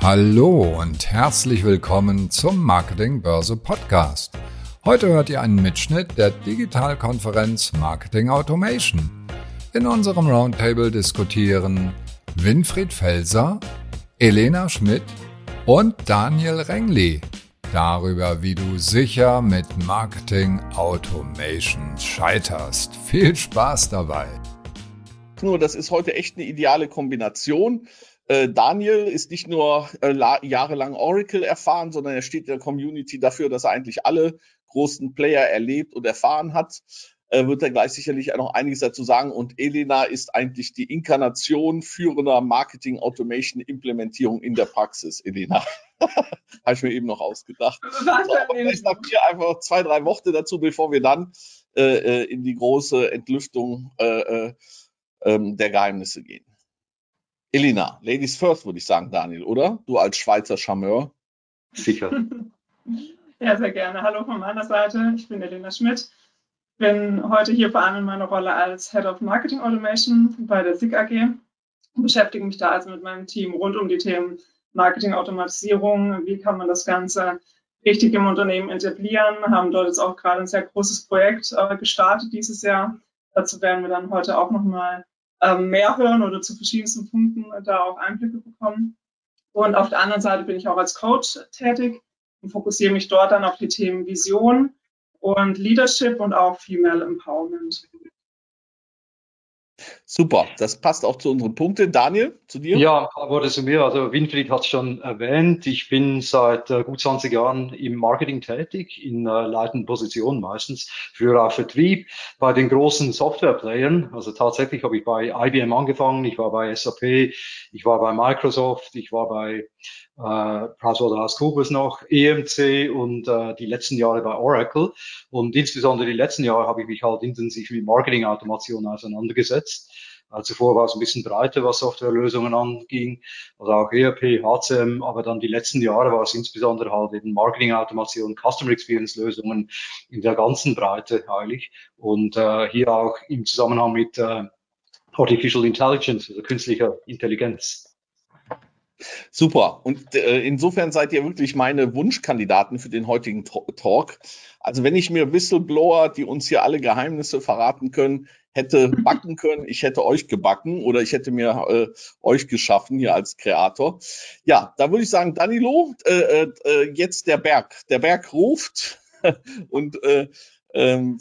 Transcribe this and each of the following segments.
Hallo und herzlich willkommen zum Marketing Börse Podcast. Heute hört ihr einen Mitschnitt der Digitalkonferenz Marketing Automation. In unserem Roundtable diskutieren Winfried Felser, Elena Schmidt und Daniel Rengli darüber, wie du sicher mit Marketing Automation scheiterst. Viel Spaß dabei! Nur, das ist heute echt eine ideale Kombination. Äh, Daniel ist nicht nur äh, jahrelang Oracle erfahren, sondern er steht der Community dafür, dass er eigentlich alle großen Player erlebt und erfahren hat. Äh, wird er gleich sicherlich noch einiges dazu sagen. Und Elena ist eigentlich die Inkarnation führender Marketing Automation Implementierung in der Praxis. Elena, habe ich mir eben noch ausgedacht. So, vielleicht sagt ihr einfach zwei, drei Worte dazu, bevor wir dann äh, äh in die große Entlüftung äh, ähm, der Geheimnisse gehen. Elena, Ladies first, würde ich sagen, Daniel, oder? Du als Schweizer Charmeur. Sicher. ja, sehr gerne. Hallo von meiner Seite. Ich bin Elena Schmidt. Bin heute hier vor allem in meiner Rolle als Head of Marketing Automation bei der SIG AG und beschäftige mich da also mit meinem Team rund um die Themen Marketing-Automatisierung. Wie kann man das Ganze richtig im Unternehmen etablieren? Haben dort jetzt auch gerade ein sehr großes Projekt äh, gestartet dieses Jahr. Dazu werden wir dann heute auch nochmal ähm, mehr hören oder zu verschiedensten Punkten da auch Einblicke bekommen. Und auf der anderen Seite bin ich auch als Coach tätig und fokussiere mich dort dann auf die Themen Vision und Leadership und auch Female Empowerment. Super, das passt auch zu unseren Punkten. Daniel, zu dir? Ja, ein paar Worte zu mir. Also Winfried hat es schon erwähnt. Ich bin seit äh, gut 20 Jahren im Marketing tätig, in äh, leitenden Positionen meistens, für auch Vertrieb bei den großen Softwareplayern. Also tatsächlich habe ich bei IBM angefangen, ich war bei SAP, ich war bei Microsoft, ich war bei äh, PricewaterhouseCoopers noch, EMC und äh, die letzten Jahre bei Oracle. Und insbesondere die letzten Jahre habe ich mich halt intensiv mit Marketing-Automation auseinandergesetzt. Äh, zuvor war es ein bisschen breiter, was Softwarelösungen anging, also auch ERP, HCM, aber dann die letzten Jahre war es insbesondere halt eben Marketing-Automation, Customer Experience-Lösungen in der ganzen Breite eigentlich. Und äh, hier auch im Zusammenhang mit äh, Artificial Intelligence, also künstlicher Intelligenz. Super. Und äh, insofern seid ihr wirklich meine Wunschkandidaten für den heutigen Talk. Also wenn ich mir Whistleblower, die uns hier alle Geheimnisse verraten können, hätte backen können, ich hätte euch gebacken oder ich hätte mir äh, euch geschaffen hier als Kreator. Ja, da würde ich sagen, Danilo, äh, äh, jetzt der Berg. Der Berg ruft und äh, ähm,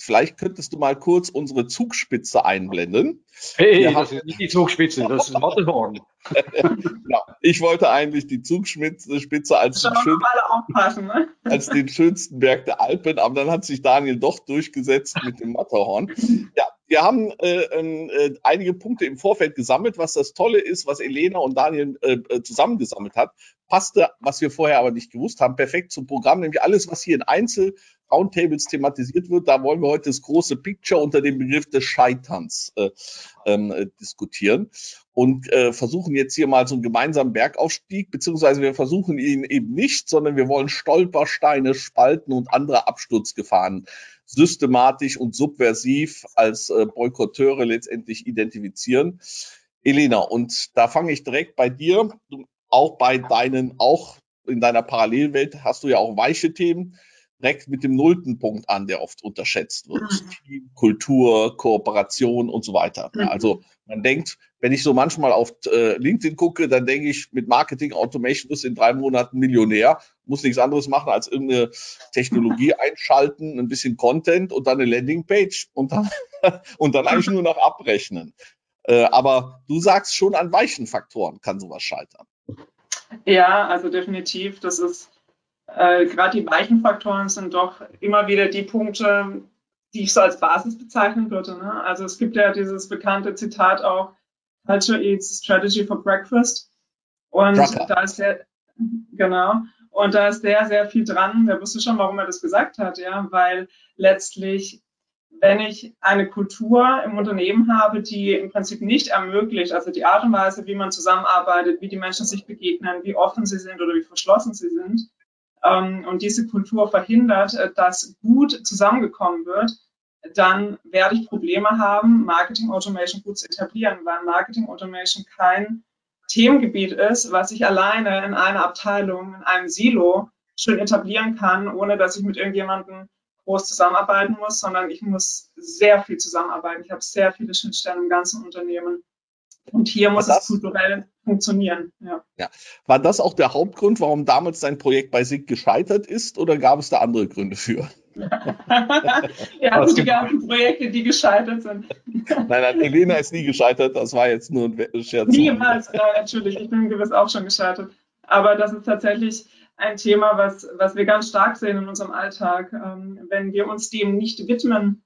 Vielleicht könntest du mal kurz unsere Zugspitze einblenden. Hey, Wir das ist nicht die Zugspitze, das ist Matterhorn. ja, ich wollte eigentlich die Zugspitze als, den, schön, ne? als den schönsten Berg der Alpen, aber dann hat sich Daniel doch durchgesetzt mit dem Matterhorn. Ja, wir haben äh, äh, einige Punkte im Vorfeld gesammelt. Was das Tolle ist, was Elena und Daniel äh, äh, zusammengesammelt hat, passte, was wir vorher aber nicht gewusst haben, perfekt zum Programm. Nämlich alles, was hier in Einzel Roundtables thematisiert wird. Da wollen wir heute das große Picture unter dem Begriff des Scheiterns äh, ähm, äh, diskutieren und äh, versuchen jetzt hier mal so einen gemeinsamen Bergaufstieg, beziehungsweise wir versuchen ihn eben nicht, sondern wir wollen Stolpersteine, Spalten und andere Absturzgefahren systematisch und subversiv als äh, Boykotteure letztendlich identifizieren. Elena, und da fange ich direkt bei dir, auch bei deinen, auch in deiner Parallelwelt hast du ja auch weiche Themen direkt mit dem nullten Punkt an, der oft unterschätzt wird. Mhm. Team, Kultur, Kooperation und so weiter. Mhm. Also man denkt, wenn ich so manchmal auf äh, LinkedIn gucke, dann denke ich, mit Marketing Automation ist in drei Monaten Millionär, muss nichts anderes machen als irgendeine Technologie einschalten, ein bisschen Content und dann eine Landingpage und dann, und dann eigentlich nur noch abrechnen. Äh, aber du sagst schon an weichen Faktoren kann sowas scheitern. Ja, also definitiv. Das ist äh, gerade die weichen Faktoren sind doch immer wieder die Punkte, die ich so als Basis bezeichnen würde. Ne? Also es gibt ja dieses bekannte Zitat auch, Culture eats strategy for breakfast. Und Drucker. da ist ja, genau, und da ist sehr, sehr viel dran. Der wusste schon, warum er das gesagt hat, ja, weil letztlich, wenn ich eine Kultur im Unternehmen habe, die im Prinzip nicht ermöglicht, also die Art und Weise, wie man zusammenarbeitet, wie die Menschen sich begegnen, wie offen sie sind oder wie verschlossen sie sind, ähm, und diese Kultur verhindert, äh, dass gut zusammengekommen wird, dann werde ich Probleme haben, Marketing Automation gut zu etablieren, weil Marketing Automation kein Themengebiet ist, was ich alleine in einer Abteilung, in einem Silo schön etablieren kann, ohne dass ich mit irgendjemandem groß zusammenarbeiten muss, sondern ich muss sehr viel zusammenarbeiten. Ich habe sehr viele Schnittstellen im ganzen Unternehmen. Und hier muss das, es kulturell funktionieren. Ja. ja. War das auch der Hauptgrund, warum damals dein Projekt bei SIG gescheitert ist oder gab es da andere Gründe für? ja, also die ganzen Projekte, die gescheitert sind. nein, nein, Elena ist nie gescheitert, das war jetzt nur ein Scherz. Niemals, nein, natürlich, ich bin gewiss auch schon gescheitert. Aber das ist tatsächlich ein Thema, was, was wir ganz stark sehen in unserem Alltag. Ähm, wenn wir uns dem nicht widmen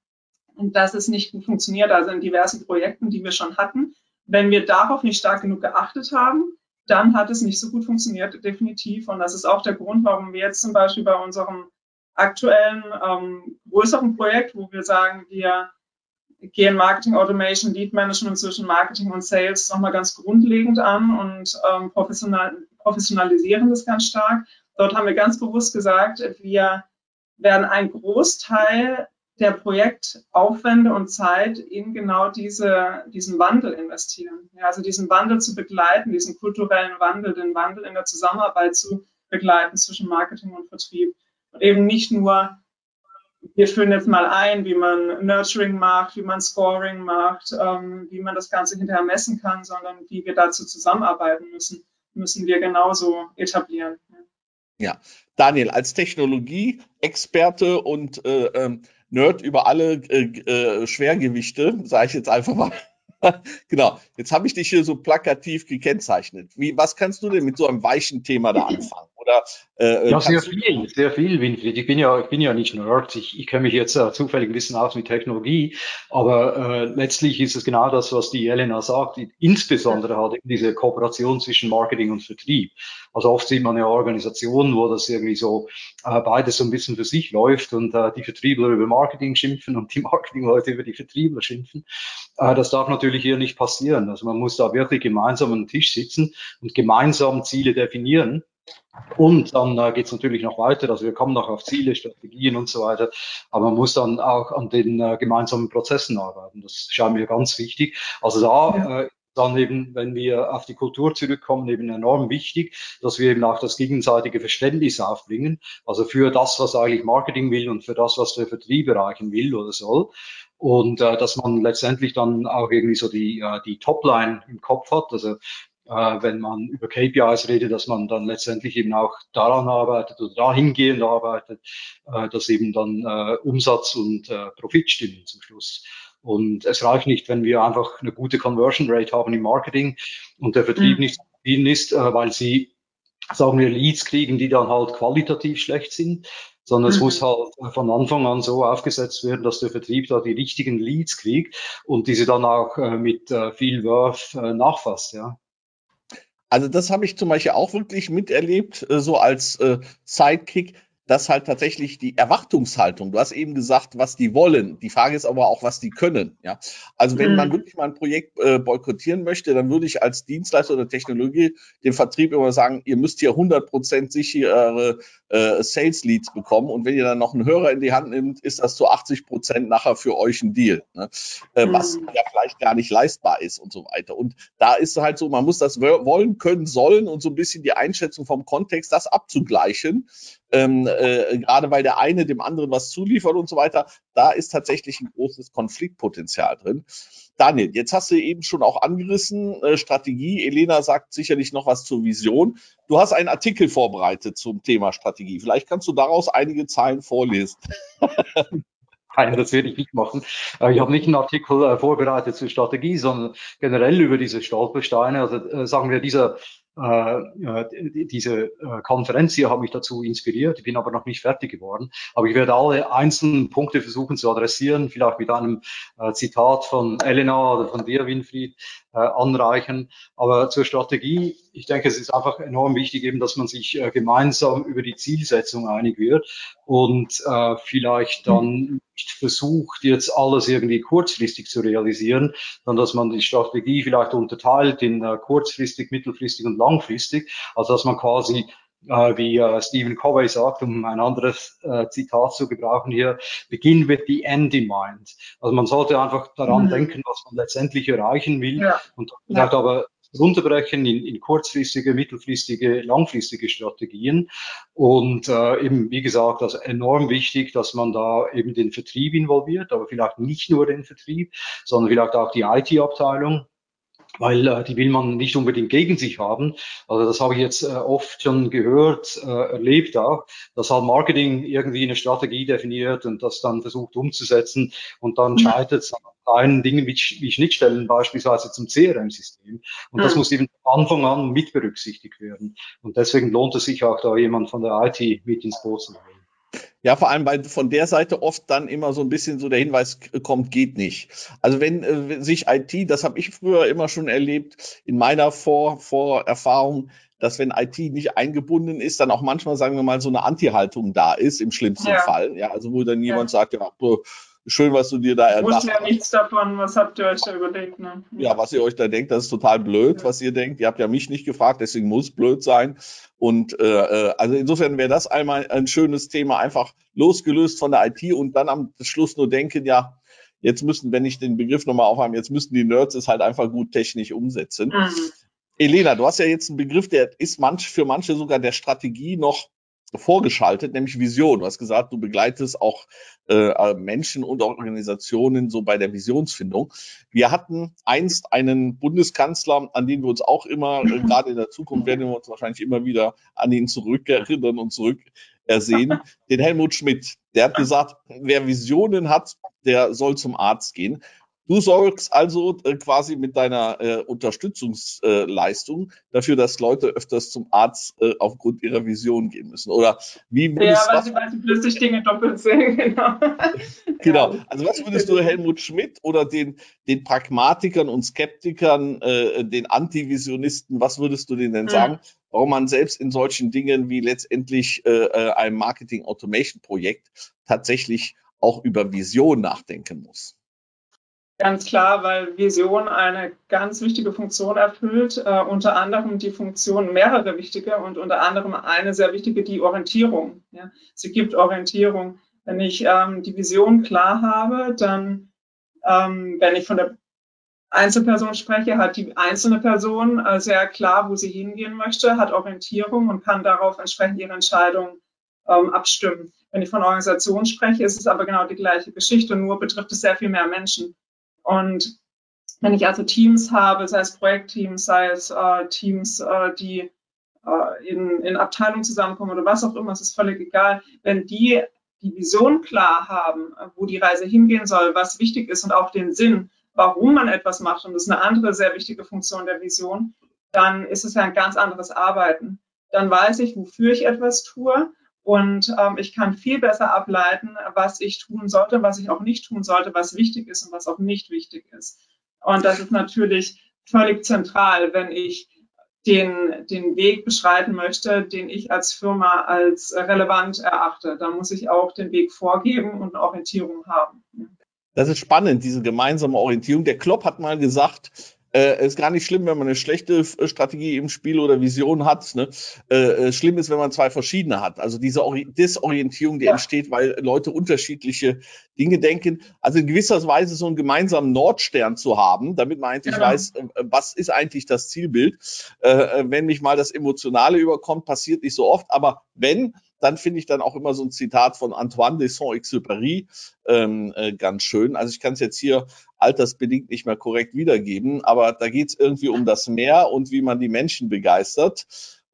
dass es nicht gut funktioniert, also in diversen Projekten, die wir schon hatten, wenn wir darauf nicht stark genug geachtet haben, dann hat es nicht so gut funktioniert, definitiv. Und das ist auch der Grund, warum wir jetzt zum Beispiel bei unserem aktuellen ähm, größeren Projekt, wo wir sagen, wir gehen Marketing Automation, Lead Management zwischen Marketing und Sales nochmal ganz grundlegend an und ähm, professional, professionalisieren das ganz stark. Dort haben wir ganz bewusst gesagt, wir werden einen Großteil der Projektaufwände und Zeit in genau diese, diesen Wandel investieren. Ja, also diesen Wandel zu begleiten, diesen kulturellen Wandel, den Wandel in der Zusammenarbeit zu begleiten zwischen Marketing und Vertrieb. Und eben nicht nur, wir führen jetzt mal ein, wie man Nurturing macht, wie man Scoring macht, ähm, wie man das Ganze hinterher messen kann, sondern wie wir dazu zusammenarbeiten müssen, müssen wir genauso etablieren. Ja, Daniel, als Technologie-Experte und äh, ähm, Nerd über alle äh, äh, Schwergewichte, sage ich jetzt einfach mal. genau, jetzt habe ich dich hier so plakativ gekennzeichnet. Wie, was kannst du denn mit so einem weichen Thema da anfangen? Oder, äh, äh ja, sehr viel, sehr viel, Winfried. Ich bin ja, ich bin ja nicht Nerd. Ich, ich kenne mich jetzt äh, zufällig ein bisschen aus mit Technologie, aber äh, letztlich ist es genau das, was die Elena sagt. Insbesondere halt diese Kooperation zwischen Marketing und Vertrieb. Also oft sieht man ja Organisationen, wo das irgendwie so äh, beides so ein bisschen für sich läuft und äh, die Vertriebler über Marketing schimpfen und die Marketingleute über die Vertriebler schimpfen. Äh, das darf natürlich hier nicht passieren. Also man muss da wirklich gemeinsam am Tisch sitzen und gemeinsam Ziele definieren und dann äh, geht es natürlich noch weiter, also wir kommen noch auf Ziele, Strategien und so weiter, aber man muss dann auch an den äh, gemeinsamen Prozessen arbeiten. Das scheint mir ganz wichtig. Also da äh, dann eben, wenn wir auf die Kultur zurückkommen, eben enorm wichtig, dass wir eben auch das gegenseitige Verständnis aufbringen, also für das, was eigentlich Marketing will und für das, was der Vertrieb erreichen will oder soll. Und äh, dass man letztendlich dann auch irgendwie so die, äh, die Topline im Kopf hat, also äh, wenn man über KPIs redet, dass man dann letztendlich eben auch daran arbeitet oder dahingehend arbeitet, äh, dass eben dann äh, Umsatz und äh, Profit stimmen zum Schluss. Und es reicht nicht, wenn wir einfach eine gute Conversion Rate haben im Marketing und der Vertrieb mhm. nicht zufrieden ist, äh, weil sie, sagen wir, Leads kriegen, die dann halt qualitativ schlecht sind, sondern mhm. es muss halt von Anfang an so aufgesetzt werden, dass der Vertrieb da die richtigen Leads kriegt und diese dann auch äh, mit äh, viel Worth äh, nachfasst, ja. Also das habe ich zum Beispiel auch wirklich miterlebt, äh, so als äh, Sidekick, dass halt tatsächlich die Erwartungshaltung, du hast eben gesagt, was die wollen. Die Frage ist aber auch, was die können. Ja, also wenn mhm. man wirklich mal ein Projekt äh, boykottieren möchte, dann würde ich als Dienstleister oder Technologie dem Vertrieb immer sagen, ihr müsst hier 100% sichere äh, Sales Leads bekommen und wenn ihr dann noch einen Hörer in die Hand nimmt, ist das zu 80% nachher für euch ein Deal, ne? äh, mhm. was ja vielleicht gar nicht leistbar ist und so weiter. Und da ist halt so, man muss das wollen, können, sollen und so ein bisschen die Einschätzung vom Kontext, das abzugleichen ähm, äh, gerade weil der eine dem anderen was zuliefert und so weiter, da ist tatsächlich ein großes Konfliktpotenzial drin. Daniel, jetzt hast du eben schon auch angerissen, äh, Strategie. Elena sagt sicherlich noch was zur Vision. Du hast einen Artikel vorbereitet zum Thema Strategie. Vielleicht kannst du daraus einige Zeilen vorlesen. Nein, das werde ich nicht machen. Ich habe nicht einen Artikel äh, vorbereitet zur Strategie, sondern generell über diese Stolpersteine. Also äh, sagen wir, dieser diese äh, Konferenz hier hat mich dazu inspiriert. Ich bin aber noch nicht fertig geworden. Aber ich werde alle einzelnen Punkte versuchen zu adressieren, vielleicht mit einem äh, Zitat von Elena oder von dir, Winfried, äh, anreichen. Aber zur Strategie, ich denke, es ist einfach enorm wichtig, eben, dass man sich äh, gemeinsam über die Zielsetzung einig wird und äh, vielleicht dann nicht versucht, jetzt alles irgendwie kurzfristig zu realisieren, sondern dass man die Strategie vielleicht unterteilt in äh, kurzfristig, mittelfristig und langfristig. Also dass man quasi äh, wie äh, Stephen Covey sagt, um ein anderes äh, Zitat zu gebrauchen hier, begin with the end in mind. Also man sollte einfach daran mhm. denken, was man letztendlich erreichen will ja. und vielleicht ja. aber runterbrechen in, in kurzfristige, mittelfristige, langfristige Strategien. Und äh, eben, wie gesagt, also enorm wichtig, dass man da eben den Vertrieb involviert, aber vielleicht nicht nur den Vertrieb, sondern vielleicht auch die IT-Abteilung weil äh, die will man nicht unbedingt gegen sich haben. Also das habe ich jetzt äh, oft schon gehört, äh, erlebt auch, dass halt Marketing irgendwie eine Strategie definiert und das dann versucht umzusetzen und dann mhm. scheitert es kleinen Dingen wie, wie Schnittstellen beispielsweise zum CRM-System. Und das mhm. muss eben von Anfang an mit berücksichtigt werden. Und deswegen lohnt es sich auch da jemand von der IT mit ins Boot zu nehmen. Ja, vor allem, weil von der Seite oft dann immer so ein bisschen so der Hinweis kommt, geht nicht. Also wenn äh, sich IT, das habe ich früher immer schon erlebt, in meiner Vor Vorerfahrung, dass wenn IT nicht eingebunden ist, dann auch manchmal, sagen wir mal, so eine Anti-Haltung da ist, im schlimmsten ja. Fall. Ja, also wo dann jemand ja. sagt, ja, schön, was du dir da erdacht hast. Ich wusste ja nichts davon, was habt ihr euch da überlegt? Ne? Ja, was ihr euch da denkt, das ist total blöd, ja. was ihr denkt. Ihr habt ja mich nicht gefragt, deswegen muss blöd sein. Und äh, äh, also insofern wäre das einmal ein schönes Thema, einfach losgelöst von der IT und dann am Schluss nur denken, ja, jetzt müssen, wenn ich den Begriff nochmal aufhabe, jetzt müssen die Nerds es halt einfach gut technisch umsetzen. Mhm. Elena, du hast ja jetzt einen Begriff, der ist manch, für manche sogar der Strategie noch vorgeschaltet, nämlich Vision. Du hast gesagt, du begleitest auch äh, Menschen und Organisationen so bei der Visionsfindung. Wir hatten einst einen Bundeskanzler, an den wir uns auch immer, äh, gerade in der Zukunft werden wir uns wahrscheinlich immer wieder an ihn zurückerinnern und zurück ersehen, den Helmut Schmidt. Der hat gesagt, wer Visionen hat, der soll zum Arzt gehen. Du sorgst also äh, quasi mit deiner äh, Unterstützungsleistung äh, dafür, dass Leute öfters zum Arzt äh, aufgrund ihrer Vision gehen müssen. Oder wie würdest, Ja, weil sie, weil sie plötzlich Dinge doppelt sehen, genau. genau. Also was würdest du Helmut Schmidt oder den, den Pragmatikern und Skeptikern, äh, den Antivisionisten, was würdest du denen denn hm. sagen? Warum man selbst in solchen Dingen wie letztendlich äh, äh einem Marketing Automation Projekt tatsächlich auch über Vision nachdenken muss. Ganz klar, weil Vision eine ganz wichtige Funktion erfüllt, äh, unter anderem die Funktion mehrere wichtige und unter anderem eine sehr wichtige, die Orientierung. Ja. Sie gibt Orientierung. Wenn ich ähm, die Vision klar habe, dann, ähm, wenn ich von der Einzelperson spreche, hat die einzelne Person äh, sehr klar, wo sie hingehen möchte, hat Orientierung und kann darauf entsprechend ihre Entscheidung ähm, abstimmen. Wenn ich von Organisation spreche, ist es aber genau die gleiche Geschichte, nur betrifft es sehr viel mehr Menschen. Und wenn ich also Teams habe, sei es Projektteams, sei es äh, Teams, äh, die äh, in, in Abteilungen zusammenkommen oder was auch immer, es ist völlig egal, wenn die die Vision klar haben, wo die Reise hingehen soll, was wichtig ist und auch den Sinn, warum man etwas macht, und das ist eine andere sehr wichtige Funktion der Vision, dann ist es ja ein ganz anderes Arbeiten. Dann weiß ich, wofür ich etwas tue und ähm, ich kann viel besser ableiten, was ich tun sollte, was ich auch nicht tun sollte, was wichtig ist und was auch nicht wichtig ist. Und das ist natürlich völlig zentral, wenn ich den, den Weg beschreiten möchte, den ich als Firma als relevant erachte. Da muss ich auch den Weg vorgeben und eine Orientierung haben. Das ist spannend, diese gemeinsame Orientierung. Der Klopp hat mal gesagt, äh, ist gar nicht schlimm, wenn man eine schlechte äh, Strategie im Spiel oder Vision hat. Ne? Äh, äh, schlimm ist, wenn man zwei verschiedene hat. Also diese Ori Disorientierung, die ja. entsteht, weil Leute unterschiedliche Dinge denken. Also in gewisser Weise so einen gemeinsamen Nordstern zu haben, damit man eigentlich ja. weiß, äh, was ist eigentlich das Zielbild. Äh, wenn mich mal das Emotionale überkommt, passiert nicht so oft, aber wenn, dann finde ich dann auch immer so ein Zitat von Antoine de Saint-Exupéry ähm, äh, ganz schön. Also ich kann es jetzt hier altersbedingt nicht mehr korrekt wiedergeben, aber da geht es irgendwie um das Meer und wie man die Menschen begeistert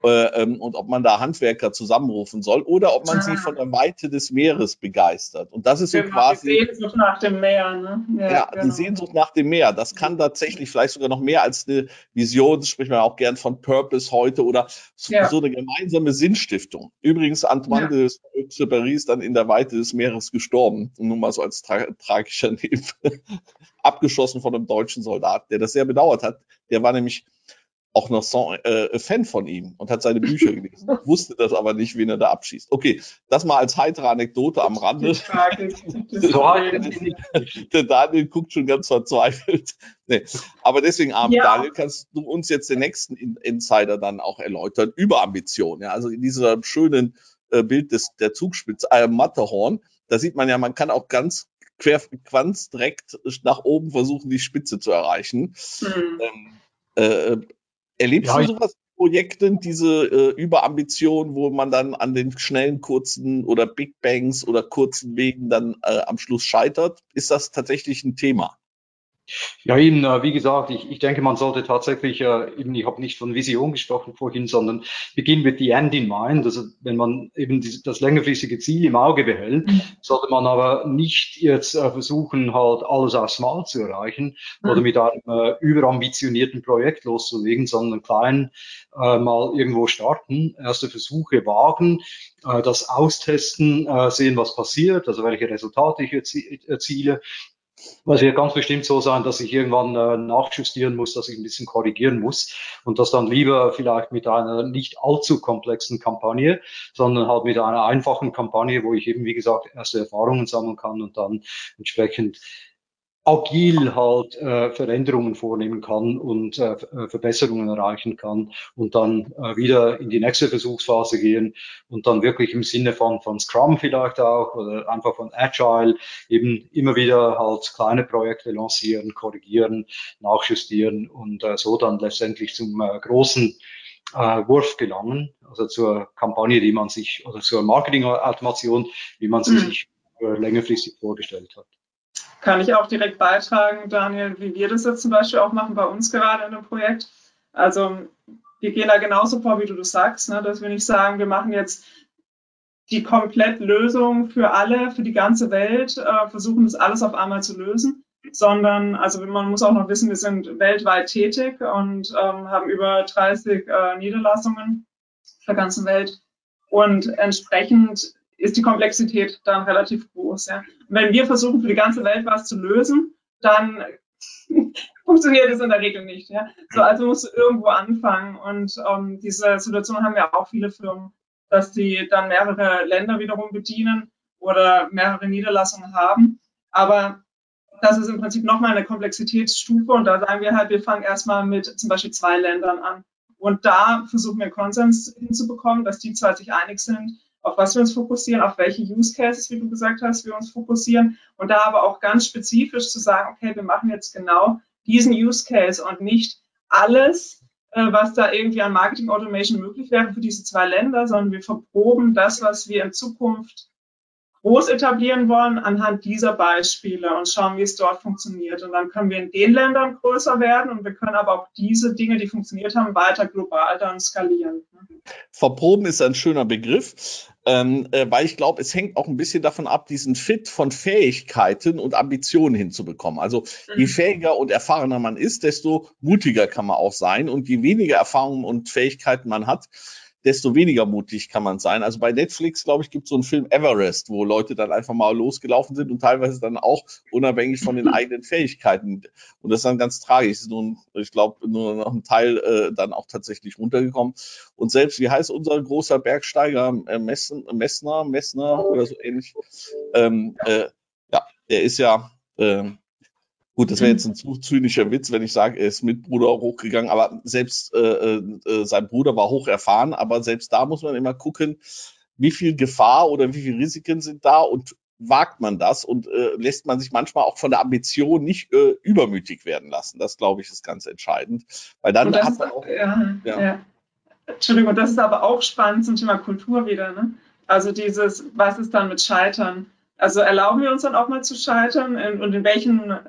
äh, ähm, und ob man da Handwerker zusammenrufen soll oder ob man ah. sie von der Weite des Meeres begeistert. Und das ist so genau, quasi. Die Sehnsucht nach dem Meer, ne? Ja, ja genau. die Sehnsucht nach dem Meer. Das kann tatsächlich vielleicht sogar noch mehr als eine Vision, spricht man auch gern von Purpose heute oder so, ja. so eine gemeinsame Sinnstiftung. Übrigens, Antoine ja. de Exupéry ist dann in der Weite des Meeres gestorben. Nur mal so als tra tragischer Neben. Abgeschossen von einem deutschen Soldat, der das sehr bedauert hat. Der war nämlich auch noch so, äh, Fan von ihm und hat seine Bücher gelesen. wusste das aber nicht, wen er da abschießt. Okay, das mal als heitere Anekdote am Rande. der Daniel guckt schon ganz verzweifelt. Nee. Aber deswegen, Abend, ja. Daniel, kannst du uns jetzt den nächsten Insider dann auch erläutern über Ambition. Ja, also in diesem schönen äh, Bild des, der Zugspitze, äh, Matterhorn, da sieht man ja, man kann auch ganz quer, ganz direkt nach oben versuchen, die Spitze zu erreichen. Mhm. Ähm, äh, Erlebst ja, du sowas Projekten, diese äh, Überambition, wo man dann an den schnellen, kurzen oder Big Bangs oder kurzen Wegen dann äh, am Schluss scheitert? Ist das tatsächlich ein Thema? Ja, eben, äh, wie gesagt, ich, ich denke, man sollte tatsächlich, äh, eben, ich habe nicht von Vision gesprochen vorhin, sondern beginn with the end in mind. Also wenn man eben die, das längerfristige Ziel im Auge behält, mhm. sollte man aber nicht jetzt äh, versuchen, halt alles auf Smart zu erreichen mhm. oder mit einem äh, überambitionierten Projekt loszulegen, sondern klein äh, mal irgendwo starten, erste Versuche wagen, äh, das austesten, äh, sehen, was passiert, also welche Resultate ich erziele es wird ganz bestimmt so sein, dass ich irgendwann äh, nachjustieren muss, dass ich ein bisschen korrigieren muss und das dann lieber vielleicht mit einer nicht allzu komplexen Kampagne, sondern halt mit einer einfachen Kampagne, wo ich eben, wie gesagt, erste Erfahrungen sammeln kann und dann entsprechend agil halt äh, Veränderungen vornehmen kann und äh, äh, Verbesserungen erreichen kann und dann äh, wieder in die nächste Versuchsphase gehen und dann wirklich im Sinne von, von Scrum vielleicht auch oder einfach von Agile eben immer wieder halt kleine Projekte lancieren, korrigieren, nachjustieren und äh, so dann letztendlich zum äh, großen äh, Wurf gelangen, also zur Kampagne, die man sich oder zur Marketing-Automation, wie man sie mhm. sich äh, längerfristig vorgestellt hat kann ich auch direkt beitragen, Daniel, wie wir das jetzt zum Beispiel auch machen bei uns gerade in dem Projekt. Also wir gehen da genauso vor, wie du das sagst, ne, dass wir nicht sagen, wir machen jetzt die Komplettlösung für alle, für die ganze Welt, äh, versuchen das alles auf einmal zu lösen, sondern also man muss auch noch wissen, wir sind weltweit tätig und ähm, haben über 30 äh, Niederlassungen auf der ganzen Welt. Und entsprechend ist die Komplexität dann relativ groß. Ja. Wenn wir versuchen, für die ganze Welt was zu lösen, dann funktioniert es in der Regel nicht. Ja. So, also musst du irgendwo anfangen. Und ähm, diese Situation haben ja auch viele Firmen, dass die dann mehrere Länder wiederum bedienen oder mehrere Niederlassungen haben. Aber das ist im Prinzip nochmal eine Komplexitätsstufe und da sagen wir halt, wir fangen erstmal mit zum Beispiel zwei Ländern an. Und da versuchen wir Konsens hinzubekommen, dass die zwei sich einig sind, auf was wir uns fokussieren, auf welche Use Cases, wie du gesagt hast, wir uns fokussieren und da aber auch ganz spezifisch zu sagen, okay, wir machen jetzt genau diesen Use Case und nicht alles, äh, was da irgendwie an Marketing Automation möglich wäre für diese zwei Länder, sondern wir verproben das, was wir in Zukunft groß etablieren wollen anhand dieser Beispiele und schauen, wie es dort funktioniert. Und dann können wir in den Ländern größer werden und wir können aber auch diese Dinge, die funktioniert haben, weiter global dann skalieren. Verproben ist ein schöner Begriff, ähm, äh, weil ich glaube, es hängt auch ein bisschen davon ab, diesen Fit von Fähigkeiten und Ambitionen hinzubekommen. Also je mhm. fähiger und erfahrener man ist, desto mutiger kann man auch sein. Und je weniger Erfahrungen und Fähigkeiten man hat, desto weniger mutig kann man sein. Also bei Netflix, glaube ich, gibt es so einen Film Everest, wo Leute dann einfach mal losgelaufen sind und teilweise dann auch unabhängig von den eigenen Fähigkeiten. Und das ist dann ganz tragisch. Ist nun, ich glaube, nur noch ein Teil äh, dann auch tatsächlich runtergekommen. Und selbst, wie heißt unser großer Bergsteiger, äh, Messen, Messner, Messner oder so ähnlich? Ähm, äh, ja, der ist ja, äh, Gut, das wäre jetzt ein zu zynischer Witz, wenn ich sage, er ist mit Bruder hochgegangen, aber selbst äh, äh, äh, sein Bruder war hoch erfahren, aber selbst da muss man immer gucken, wie viel Gefahr oder wie viele Risiken sind da und wagt man das und äh, lässt man sich manchmal auch von der Ambition nicht äh, übermütig werden lassen. Das, glaube ich, ist ganz entscheidend. Weil dann hat man auch. Ja, ja. ja. Entschuldigung, das ist aber auch spannend zum Thema Kultur wieder. Ne? Also dieses, was ist dann mit Scheitern? Also erlauben wir uns dann auch mal zu scheitern in, und in welchen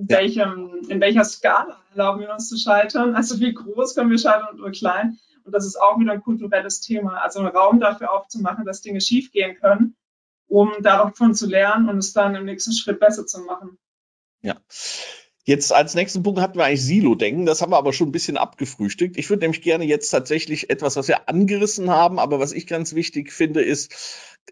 in, ja. welchem, in welcher Skala erlauben wir uns zu scheitern? Also wie groß können wir scheitern oder klein? Und das ist auch wieder ein kulturelles Thema. Also einen Raum dafür aufzumachen, dass Dinge schiefgehen können, um davon zu lernen und es dann im nächsten Schritt besser zu machen. Ja. Jetzt als nächsten Punkt hatten wir eigentlich Silo-Denken. Das haben wir aber schon ein bisschen abgefrühstückt. Ich würde nämlich gerne jetzt tatsächlich etwas, was wir angerissen haben, aber was ich ganz wichtig finde, ist,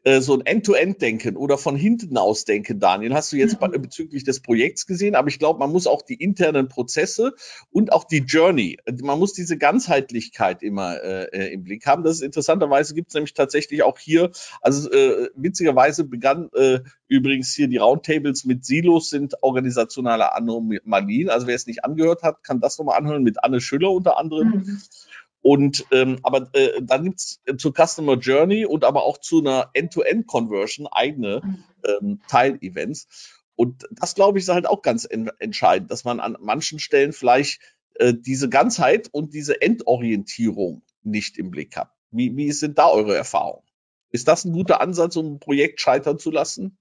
äh, so ein End-to-End-Denken oder von hinten aus denken, Daniel, hast du jetzt mhm. bezüglich des Projekts gesehen, aber ich glaube, man muss auch die internen Prozesse und auch die Journey, man muss diese Ganzheitlichkeit immer äh, äh im Blick haben. Das ist interessanterweise gibt es nämlich tatsächlich auch hier, also äh, witzigerweise begann äh, übrigens hier die Roundtables mit Silos sind organisationale Anomalien. Also wer es nicht angehört hat, kann das nochmal anhören mit Anne Schüller unter anderem. Mhm. Und ähm, aber äh, dann gibt's zur Customer Journey und aber auch zu einer End-to-End-Conversion eigene mhm. ähm, Teilevents. Und das, glaube ich, ist halt auch ganz en entscheidend, dass man an manchen Stellen vielleicht äh, diese Ganzheit und diese Endorientierung nicht im Blick habt. Wie, wie sind da eure Erfahrungen? Ist das ein guter Ansatz, um ein Projekt scheitern zu lassen?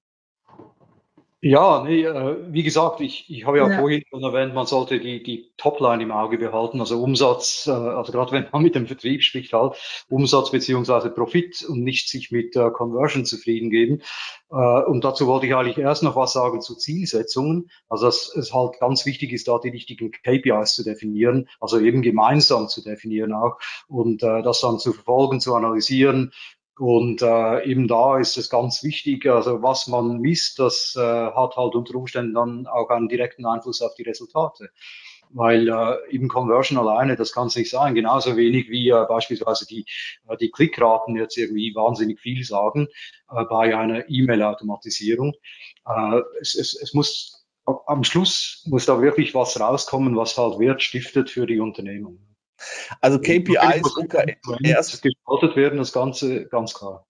Ja, nee, äh, wie gesagt, ich, ich habe ja, ja, vorhin schon erwähnt, man sollte die, die Topline im Auge behalten, also Umsatz, äh, also gerade wenn man mit dem Vertrieb spricht, halt Umsatz beziehungsweise Profit und nicht sich mit äh, Conversion zufrieden geben. Äh, und dazu wollte ich eigentlich erst noch was sagen zu Zielsetzungen. Also dass es halt ganz wichtig ist, da die richtigen KPIs zu definieren, also eben gemeinsam zu definieren auch und äh, das dann zu verfolgen, zu analysieren und äh, eben da ist es ganz wichtig, also was man misst, das äh, hat halt unter Umständen dann auch einen direkten Einfluss auf die Resultate. Weil äh, eben Conversion alleine, das kann es nicht sein, genauso wenig wie äh, beispielsweise die, äh, die Klickraten jetzt irgendwie wahnsinnig viel sagen äh, bei einer E-Mail-Automatisierung. Äh, es, es, es muss am Schluss muss da wirklich was rauskommen, was halt Wert stiftet für die Unternehmung. Also KPIs, OKRs. Gestaltet werden, das Ganze ganz klar.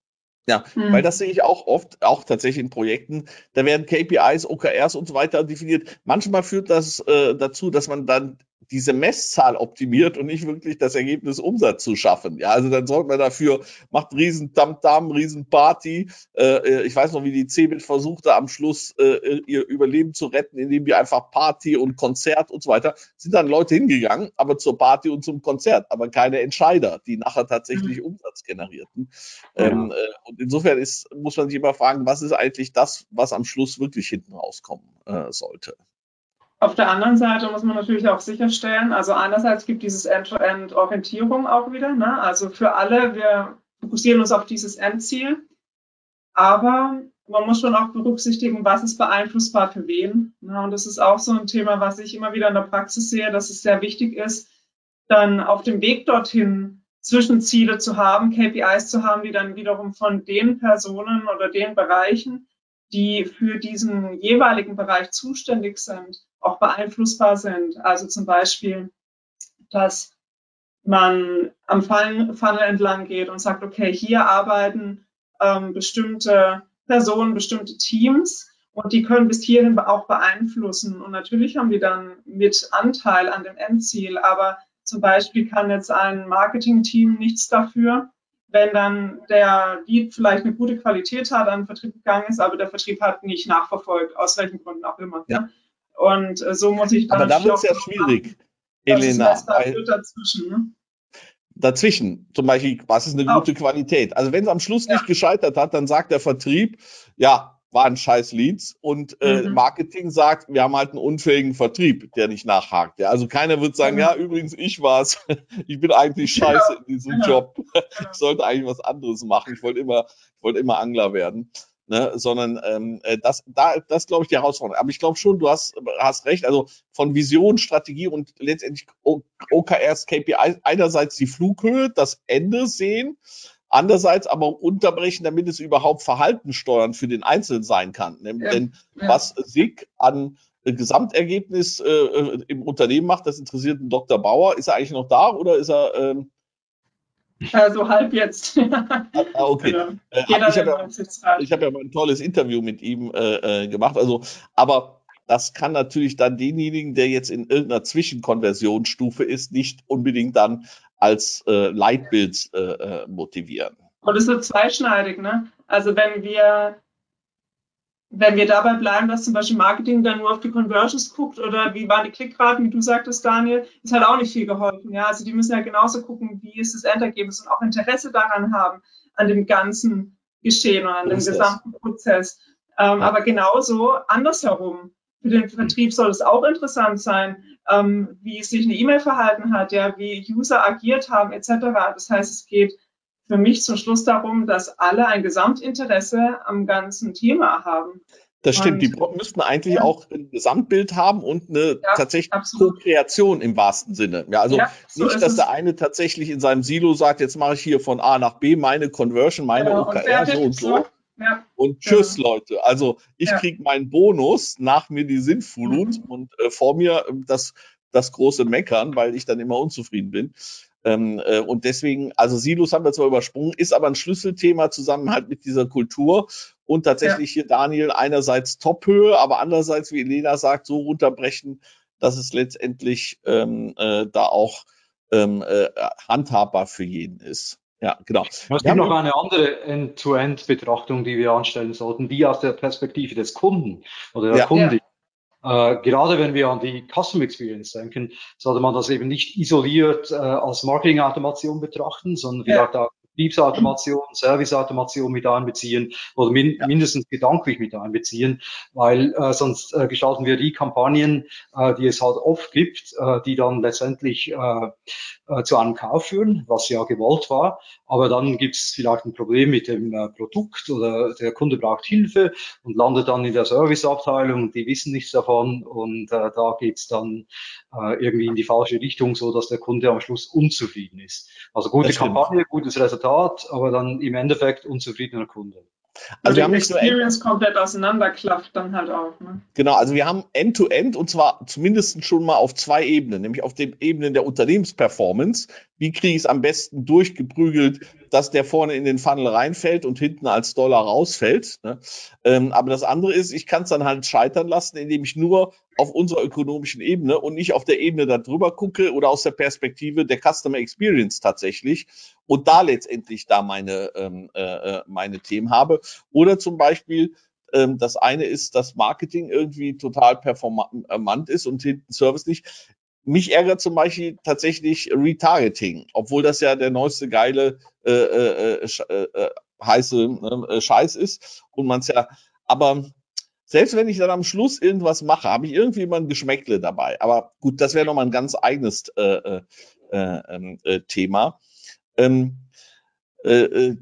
Ja, mhm. weil das sehe ich auch oft, auch tatsächlich in Projekten. Da werden KPIs, OKRs und so weiter definiert. Manchmal führt das äh, dazu, dass man dann diese Messzahl optimiert und nicht wirklich das Ergebnis Umsatz zu schaffen. Ja, also dann sorgt man dafür, macht riesen Tamtam, riesen Party. Äh, äh, ich weiß noch, wie die Cebit versuchte am Schluss äh, ihr Überleben zu retten, indem die einfach Party und Konzert und so weiter. Sind dann Leute hingegangen, aber zur Party und zum Konzert, aber keine Entscheider, die nachher tatsächlich mhm. Umsatz generierten. Ja. Ähm, äh, und insofern ist, muss man sich immer fragen, was ist eigentlich das, was am Schluss wirklich hinten rauskommen äh, sollte. Auf der anderen Seite muss man natürlich auch sicherstellen, also einerseits gibt dieses End-to-End-Orientierung auch wieder, ne? also für alle, wir fokussieren uns auf dieses Endziel, aber man muss schon auch berücksichtigen, was ist beeinflussbar für wen. Ne? Und das ist auch so ein Thema, was ich immer wieder in der Praxis sehe, dass es sehr wichtig ist, dann auf dem Weg dorthin Zwischenziele zu haben, KPIs zu haben, die dann wiederum von den Personen oder den Bereichen, die für diesen jeweiligen Bereich zuständig sind, auch beeinflussbar sind. Also zum Beispiel, dass man am Funnel entlang geht und sagt, okay, hier arbeiten ähm, bestimmte Personen, bestimmte Teams und die können bis hierhin auch beeinflussen. Und natürlich haben die dann mit Anteil an dem Endziel, aber zum Beispiel kann jetzt ein Marketing-Team nichts dafür, wenn dann der Lead vielleicht eine gute Qualität hat, an den Vertrieb gegangen ist, aber der Vertrieb hat nicht nachverfolgt, aus welchen Gründen auch immer. Ja. Und äh, so muss ich dann. Aber da wird es ja schwierig, Elena. Weil, dazwischen, ne? dazwischen, zum Beispiel, was ist eine gute Qualität? Also wenn es am Schluss ja. nicht gescheitert hat, dann sagt der Vertrieb, ja, waren scheiß Leads und äh, mhm. Marketing sagt, wir haben halt einen unfähigen Vertrieb, der nicht nachhakt. Ja, also keiner wird sagen, mhm. ja, übrigens, ich war's. ich bin eigentlich scheiße ja. in diesem ja. Job. ich sollte eigentlich was anderes machen. Ich wollte immer, ich wollte immer Angler werden ne, sondern ähm, äh, das, da, das glaube ich die Herausforderung. Aber ich glaube schon, du hast, hast recht. Also von Vision, Strategie und letztendlich OKRs, KPI, einerseits die Flughöhe, das Ende sehen, andererseits aber unterbrechen, damit es überhaupt Verhalten steuern für den Einzelnen sein kann. Ne? Ja, Denn ja. was SIG an Gesamtergebnis äh, äh, im Unternehmen macht, das interessiert den Dr. Bauer. Ist er eigentlich noch da oder ist er ähm, also halb jetzt. ah, okay. Genau. Äh, ich habe ja, hab ja mal ein tolles Interview mit ihm äh, äh, gemacht. Also, aber das kann natürlich dann denjenigen, der jetzt in irgendeiner Zwischenkonversionsstufe ist, nicht unbedingt dann als äh, Leitbild äh, äh motivieren. Und es wird zweischneidig, ne? Also wenn wir wenn wir dabei bleiben, dass zum Beispiel Marketing dann nur auf die Conversions guckt oder wie waren die Klickraten, wie du sagtest, Daniel, ist halt auch nicht viel geholfen. Ja, also die müssen ja genauso gucken, wie ist das Endergebnis und auch Interesse daran haben, an dem ganzen Geschehen und an dem gesamten Prozess. Ähm, aber genauso andersherum. Für den Vertrieb soll es auch interessant sein, ähm, wie sich eine E-Mail verhalten hat, ja, wie User agiert haben, etc. Das heißt, es geht für mich zum Schluss darum, dass alle ein Gesamtinteresse am ganzen Thema haben. Das stimmt, und, die müssten eigentlich ja. auch ein Gesamtbild haben und eine ja, tatsächlich Co-Kreation im wahrsten Sinne. Ja, also ja, so nicht, dass der eine tatsächlich in seinem Silo sagt, jetzt mache ich hier von A nach B meine Conversion, meine ja, OKR, so und so. Und tschüss, Leute. Also ich kriege meinen Bonus, nach mir die Sintflut mhm. und äh, vor mir äh, das, das große Meckern, weil ich dann immer unzufrieden bin. Ähm, äh, und deswegen, also Silos haben wir zwar übersprungen, ist aber ein Schlüsselthema zusammen halt mit dieser Kultur. Und tatsächlich ja. hier Daniel einerseits Tophöhe, aber andererseits, wie Elena sagt, so runterbrechen, dass es letztendlich ähm, äh, da auch ähm, äh, handhabbar für jeden ist. Ja, genau. Es gibt noch eine andere End-to-End-Betrachtung, die wir anstellen sollten, die aus der Perspektive des Kunden oder der ja, Kundin. Ja. Äh, gerade wenn wir an die Custom Experience denken, sollte man das eben nicht isoliert äh, als Marketing-Automation betrachten, sondern vielleicht auch Betriebsautomation, Serviceautomation mit einbeziehen oder min ja. mindestens gedanklich mit einbeziehen, weil äh, sonst äh, gestalten wir die Kampagnen, äh, die es halt oft gibt, äh, die dann letztendlich äh, äh, zu einem Kauf führen, was ja gewollt war. Aber dann gibt es vielleicht ein Problem mit dem äh, Produkt oder der Kunde braucht Hilfe und landet dann in der Serviceabteilung, die wissen nichts davon und äh, da geht's dann äh, irgendwie in die falsche Richtung, so dass der Kunde am Schluss unzufrieden ist. Also gute Kampagne, gutes Resultat, aber dann im Endeffekt unzufriedener Kunde. Also, also wir haben nicht Experience komplett auseinanderklafft dann halt auch. Ne? Genau, also wir haben End-to-End -End, und zwar zumindest schon mal auf zwei Ebenen, nämlich auf den Ebenen der Unternehmensperformance. Wie kriege ich es am besten durchgeprügelt, dass der vorne in den Funnel reinfällt und hinten als Dollar rausfällt. Ne? Ähm, aber das andere ist, ich kann es dann halt scheitern lassen, indem ich nur auf unserer ökonomischen Ebene und nicht auf der Ebene darüber gucke oder aus der Perspektive der Customer Experience tatsächlich und da letztendlich da meine, ähm, äh, äh meine Themen habe. Oder zum Beispiel, ähm, das eine ist, dass Marketing irgendwie total performant ist und hinten Service nicht. Mich ärgert zum Beispiel tatsächlich Retargeting, obwohl das ja der neueste geile äh, äh, äh, äh heiße ne, äh, Scheiß ist und man es ja, aber selbst wenn ich dann am Schluss irgendwas mache, habe ich irgendwie immer ein Geschmäckle dabei. Aber gut, das wäre nochmal ein ganz eigenes äh, äh, äh, ähm, äh, Thema. Ähm, äh, äh,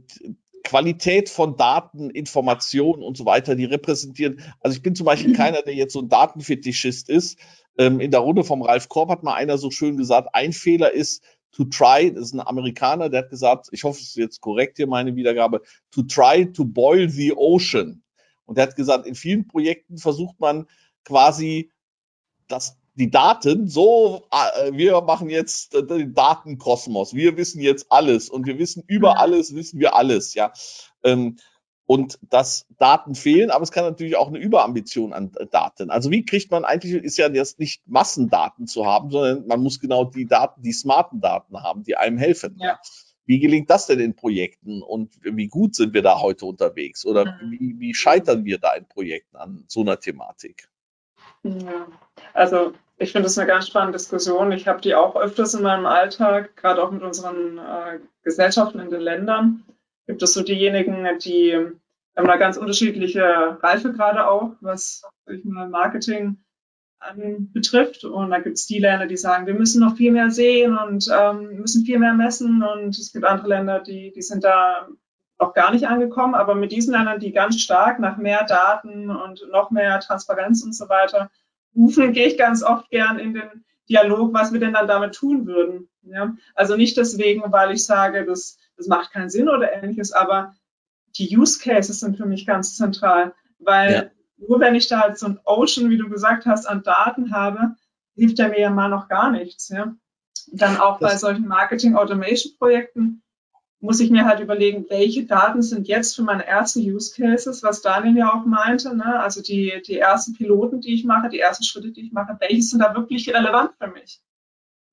Qualität von Daten, Informationen und so weiter, die repräsentieren. Also ich bin zum Beispiel keiner, der jetzt so ein Datenfetischist ist. Ähm, in der Runde vom Ralf Korb hat mal einer so schön gesagt, ein Fehler ist, to try, das ist ein Amerikaner, der hat gesagt, ich hoffe, es ist jetzt korrekt hier meine Wiedergabe, to try to boil the ocean. Und er hat gesagt, in vielen Projekten versucht man quasi das die Daten so, äh, wir machen jetzt den Datenkosmos, wir wissen jetzt alles und wir wissen über alles, wissen wir alles, ja. Ähm, und dass Daten fehlen, aber es kann natürlich auch eine Überambition an Daten. Also wie kriegt man eigentlich, ist ja jetzt nicht Massendaten zu haben, sondern man muss genau die Daten, die smarten Daten haben, die einem helfen. Ja. Wie gelingt das denn in Projekten und wie gut sind wir da heute unterwegs oder mhm. wie, wie scheitern wir da in Projekten an so einer Thematik? Ja, also ich finde das eine ganz spannende Diskussion. Ich habe die auch öfters in meinem Alltag, gerade auch mit unseren äh, Gesellschaften in den Ländern. Gibt es so diejenigen, die haben da ganz unterschiedliche Reifegrade auch, was ich mal Marketing betrifft. Und da gibt es die Länder, die sagen, wir müssen noch viel mehr sehen und ähm, müssen viel mehr messen. Und es gibt andere Länder, die, die sind da noch gar nicht angekommen. Aber mit diesen Ländern, die ganz stark nach mehr Daten und noch mehr Transparenz und so weiter rufen, gehe ich ganz oft gern in den Dialog, was wir denn dann damit tun würden. Ja? Also nicht deswegen, weil ich sage, das, das macht keinen Sinn oder ähnliches, aber die Use Cases sind für mich ganz zentral, weil ja. nur wenn ich da halt so ein Ocean, wie du gesagt hast, an Daten habe, hilft der mir ja mal noch gar nichts. Ja? Dann auch das bei solchen Marketing Automation Projekten muss ich mir halt überlegen, welche Daten sind jetzt für meine ersten Use Cases, was Daniel ja auch meinte, ne? also die, die ersten Piloten, die ich mache, die ersten Schritte, die ich mache, welche sind da wirklich relevant für mich?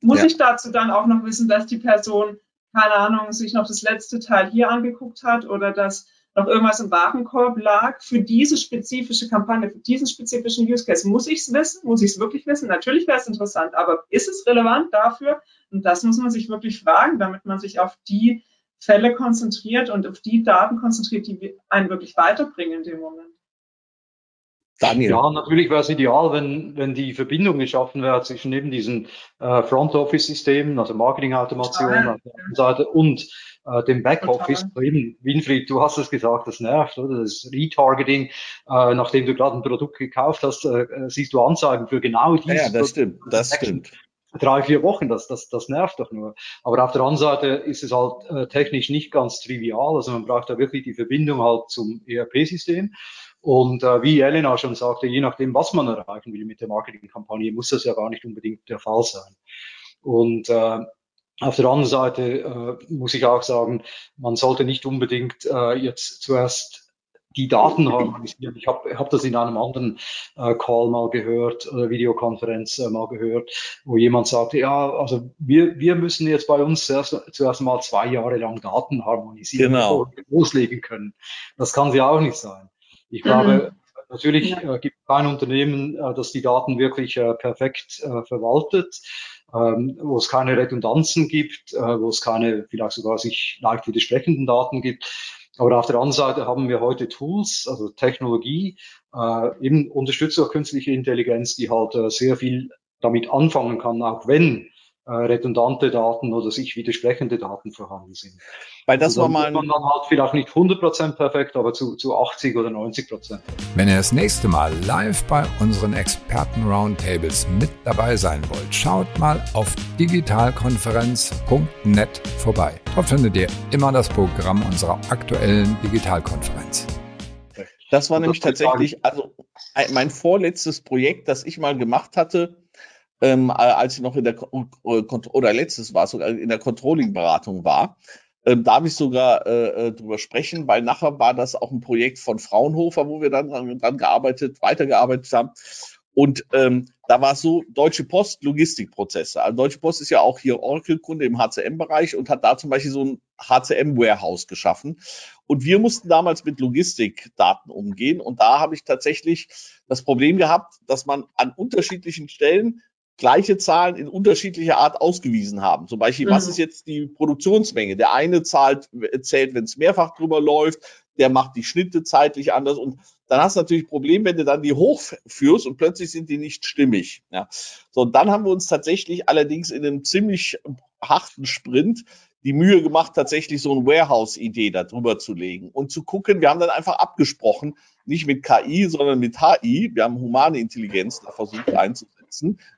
Muss ja. ich dazu dann auch noch wissen, dass die Person, keine Ahnung, sich noch das letzte Teil hier angeguckt hat oder dass noch irgendwas im Warenkorb lag für diese spezifische Kampagne, für diesen spezifischen Use Case. Muss ich es wissen? Muss ich es wirklich wissen? Natürlich wäre es interessant, aber ist es relevant dafür? Und das muss man sich wirklich fragen, damit man sich auf die Fälle konzentriert und auf die Daten konzentriert, die einen wirklich weiterbringen in dem Moment. Daniel. Ja, natürlich wäre es ideal, wenn, wenn die Verbindung geschaffen wäre zwischen eben diesen äh, Front-Office-Systemen, also Marketing-Automation ah, auf der einen Seite und äh, dem Backoffice. Eben, Winfried, du hast es gesagt, das nervt, oder? Das Retargeting, äh, nachdem du gerade ein Produkt gekauft hast, äh, siehst du Anzeigen für genau dieses. Ja, das stimmt, das stimmt drei, vier Wochen, das, das, das nervt doch nur. Aber auf der anderen Seite ist es halt äh, technisch nicht ganz trivial. Also man braucht da wirklich die Verbindung halt zum ERP-System. Und äh, wie Elena schon sagte, je nachdem, was man erreichen will mit der Marketingkampagne, muss das ja gar nicht unbedingt der Fall sein. Und äh, auf der anderen Seite äh, muss ich auch sagen, man sollte nicht unbedingt äh, jetzt zuerst die Daten harmonisieren. Ich habe hab das in einem anderen äh, Call mal gehört, oder Videokonferenz äh, mal gehört, wo jemand sagte, ja, also wir, wir müssen jetzt bei uns zuerst, zuerst mal zwei Jahre lang Daten harmonisieren, genau. bevor wir loslegen können. Das kann ja auch nicht sein. Ich glaube, mhm. natürlich ja. äh, gibt es kein Unternehmen, äh, das die Daten wirklich äh, perfekt äh, verwaltet ähm, wo es keine Redundanzen gibt, äh, wo es keine vielleicht sogar sich leicht widersprechenden Daten gibt. Aber auf der anderen Seite haben wir heute Tools, also Technologie, äh, eben Unterstützer künstliche Intelligenz, die halt äh, sehr viel damit anfangen kann, auch wenn redundante Daten oder sich widersprechende Daten vorhanden sind. Weil das also war mal man dann halt vielleicht nicht 100% perfekt, aber zu, zu 80 oder 90%. Wenn ihr das nächste Mal live bei unseren Experten Roundtables mit dabei sein wollt, schaut mal auf digitalkonferenz.net vorbei. Dort findet ihr immer das Programm unserer aktuellen Digitalkonferenz. Das war nämlich tatsächlich, also mein vorletztes Projekt, das ich mal gemacht hatte, ähm, als ich noch in der oder letztes war sogar in der Controlling-Beratung war. Ähm, darf ich sogar äh, äh, drüber sprechen, weil nachher war das auch ein Projekt von Fraunhofer, wo wir dann dran, gearbeitet, weitergearbeitet haben. Und ähm, da war es so, Deutsche Post Logistikprozesse. Also Deutsche Post ist ja auch hier Oracle-Kunde im HCM-Bereich und hat da zum Beispiel so ein HCM-Warehouse geschaffen. Und wir mussten damals mit Logistikdaten umgehen. Und da habe ich tatsächlich das Problem gehabt, dass man an unterschiedlichen Stellen gleiche Zahlen in unterschiedlicher Art ausgewiesen haben. Zum Beispiel, mhm. was ist jetzt die Produktionsmenge? Der eine zahlt, zählt, wenn es mehrfach drüber läuft, der macht die Schnitte zeitlich anders und dann hast du natürlich ein Problem, wenn du dann die hochführst und plötzlich sind die nicht stimmig. Ja. So, und dann haben wir uns tatsächlich allerdings in einem ziemlich harten Sprint die Mühe gemacht, tatsächlich so eine Warehouse-Idee darüber zu legen und zu gucken. Wir haben dann einfach abgesprochen, nicht mit KI, sondern mit HI. Wir haben humane Intelligenz da versucht einzusetzen.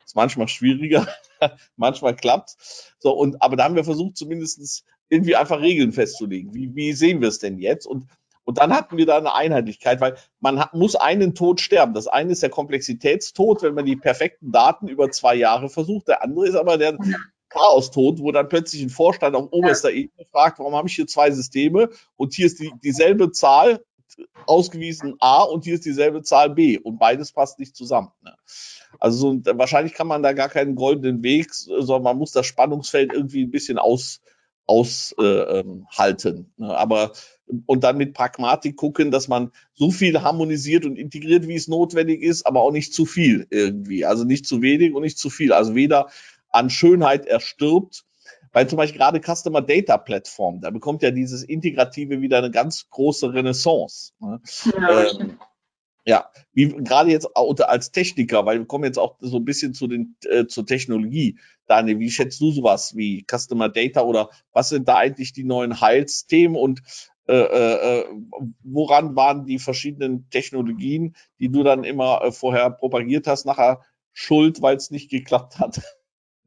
Ist manchmal schwieriger, manchmal klappt. So und aber da haben wir versucht, zumindest irgendwie einfach Regeln festzulegen. Wie, wie sehen wir es denn jetzt? Und und dann hatten wir da eine Einheitlichkeit, weil man hat, muss einen Tod sterben. Das eine ist der Komplexitätstod, wenn man die perfekten Daten über zwei Jahre versucht. Der andere ist aber der Chaos-Tod, wo dann plötzlich ein Vorstand auf oberster Ebene fragt, warum habe ich hier zwei Systeme und hier ist die, dieselbe Zahl ausgewiesen A und hier ist dieselbe Zahl B und beides passt nicht zusammen. Ne? Also so, wahrscheinlich kann man da gar keinen goldenen Weg, sondern man muss das Spannungsfeld irgendwie ein bisschen aus aushalten. Äh, ähm, ne? Aber und dann mit Pragmatik gucken, dass man so viel harmonisiert und integriert, wie es notwendig ist, aber auch nicht zu viel irgendwie. Also nicht zu wenig und nicht zu viel. Also weder an Schönheit erstirbt, weil zum Beispiel gerade Customer Data Plattform, da bekommt ja dieses Integrative wieder eine ganz große Renaissance. Ne? Ja, ähm, ja, wie gerade jetzt als Techniker, weil wir kommen jetzt auch so ein bisschen zu den äh, zur Technologie. Daniel, wie schätzt du sowas wie Customer Data oder was sind da eigentlich die neuen Heilsthemen und äh, äh, äh, woran waren die verschiedenen Technologien, die du dann immer äh, vorher propagiert hast, nachher schuld, weil es nicht geklappt hat?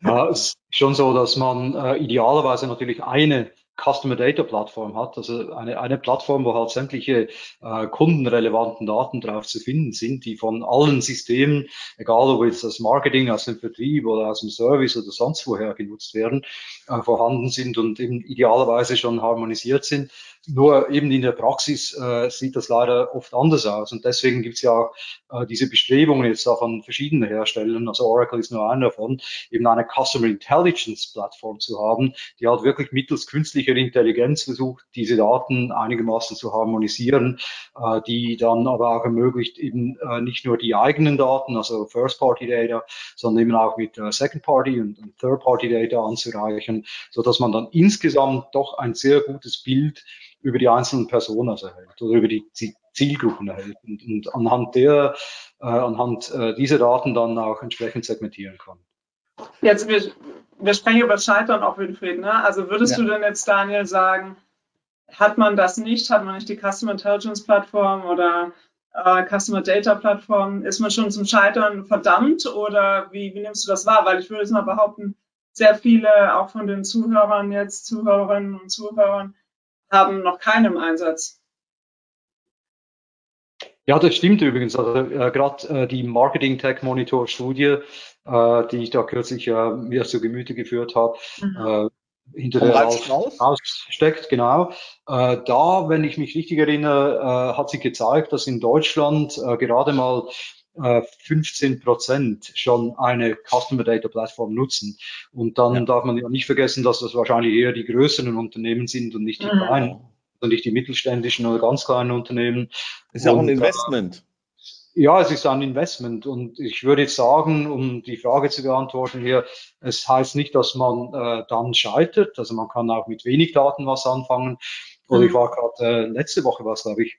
ja, es ist schon so, dass man äh, idealerweise natürlich eine Customer Data Plattform hat, also eine, eine Plattform, wo halt sämtliche äh, kundenrelevanten Daten drauf zu finden sind, die von allen Systemen, egal ob jetzt das Marketing aus dem Vertrieb oder aus dem Service oder sonst woher genutzt werden, äh, vorhanden sind und eben idealerweise schon harmonisiert sind. Nur eben in der Praxis äh, sieht das leider oft anders aus. Und deswegen gibt es ja äh, diese Bestrebungen jetzt auch von verschiedenen Herstellern, also Oracle ist nur einer davon, eben eine Customer Intelligence Plattform zu haben, die halt wirklich mittels künstlicher Intelligenz versucht, diese Daten einigermaßen zu harmonisieren, äh, die dann aber auch ermöglicht, eben äh, nicht nur die eigenen Daten, also First-Party-Data, sondern eben auch mit äh, Second-Party und, und Third-Party-Data anzureichen, so dass man dann insgesamt doch ein sehr gutes Bild über die einzelnen Personen erhält oder über die Zielgruppen erhält und, und anhand der, äh, anhand äh, dieser Daten dann auch entsprechend segmentieren kann. Jetzt, wir, wir sprechen über Scheitern auch, Winfried, ne? Also würdest ja. du denn jetzt, Daniel, sagen, hat man das nicht, hat man nicht die Customer Intelligence Plattform oder äh, Customer Data Plattform, ist man schon zum Scheitern verdammt oder wie, wie nimmst du das wahr? Weil ich würde jetzt mal behaupten, sehr viele, auch von den Zuhörern jetzt, Zuhörerinnen und Zuhörern, haben noch keine im Einsatz. Ja, das stimmt übrigens. Also äh, gerade äh, die Marketing Tech Monitor Studie, äh, die ich da kürzlich äh, mir zu Gemüte geführt habe, mhm. äh, hinter der raussteckt, genau. Äh, da, wenn ich mich richtig erinnere, äh, hat sich gezeigt, dass in Deutschland äh, gerade mal 15 äh, Prozent schon eine Customer Data Plattform nutzen. Und dann ja. darf man ja nicht vergessen, dass das wahrscheinlich eher die größeren Unternehmen sind und nicht die mhm. kleinen, und nicht die mittelständischen oder ganz kleinen Unternehmen. Ist ja auch ein Investment. Ja, es ist ein Investment und ich würde jetzt sagen, um die Frage zu beantworten hier, es heißt nicht, dass man äh, dann scheitert. Also man kann auch mit wenig Daten was anfangen. Oder mhm. ich war gerade äh, letzte Woche was, glaube ich,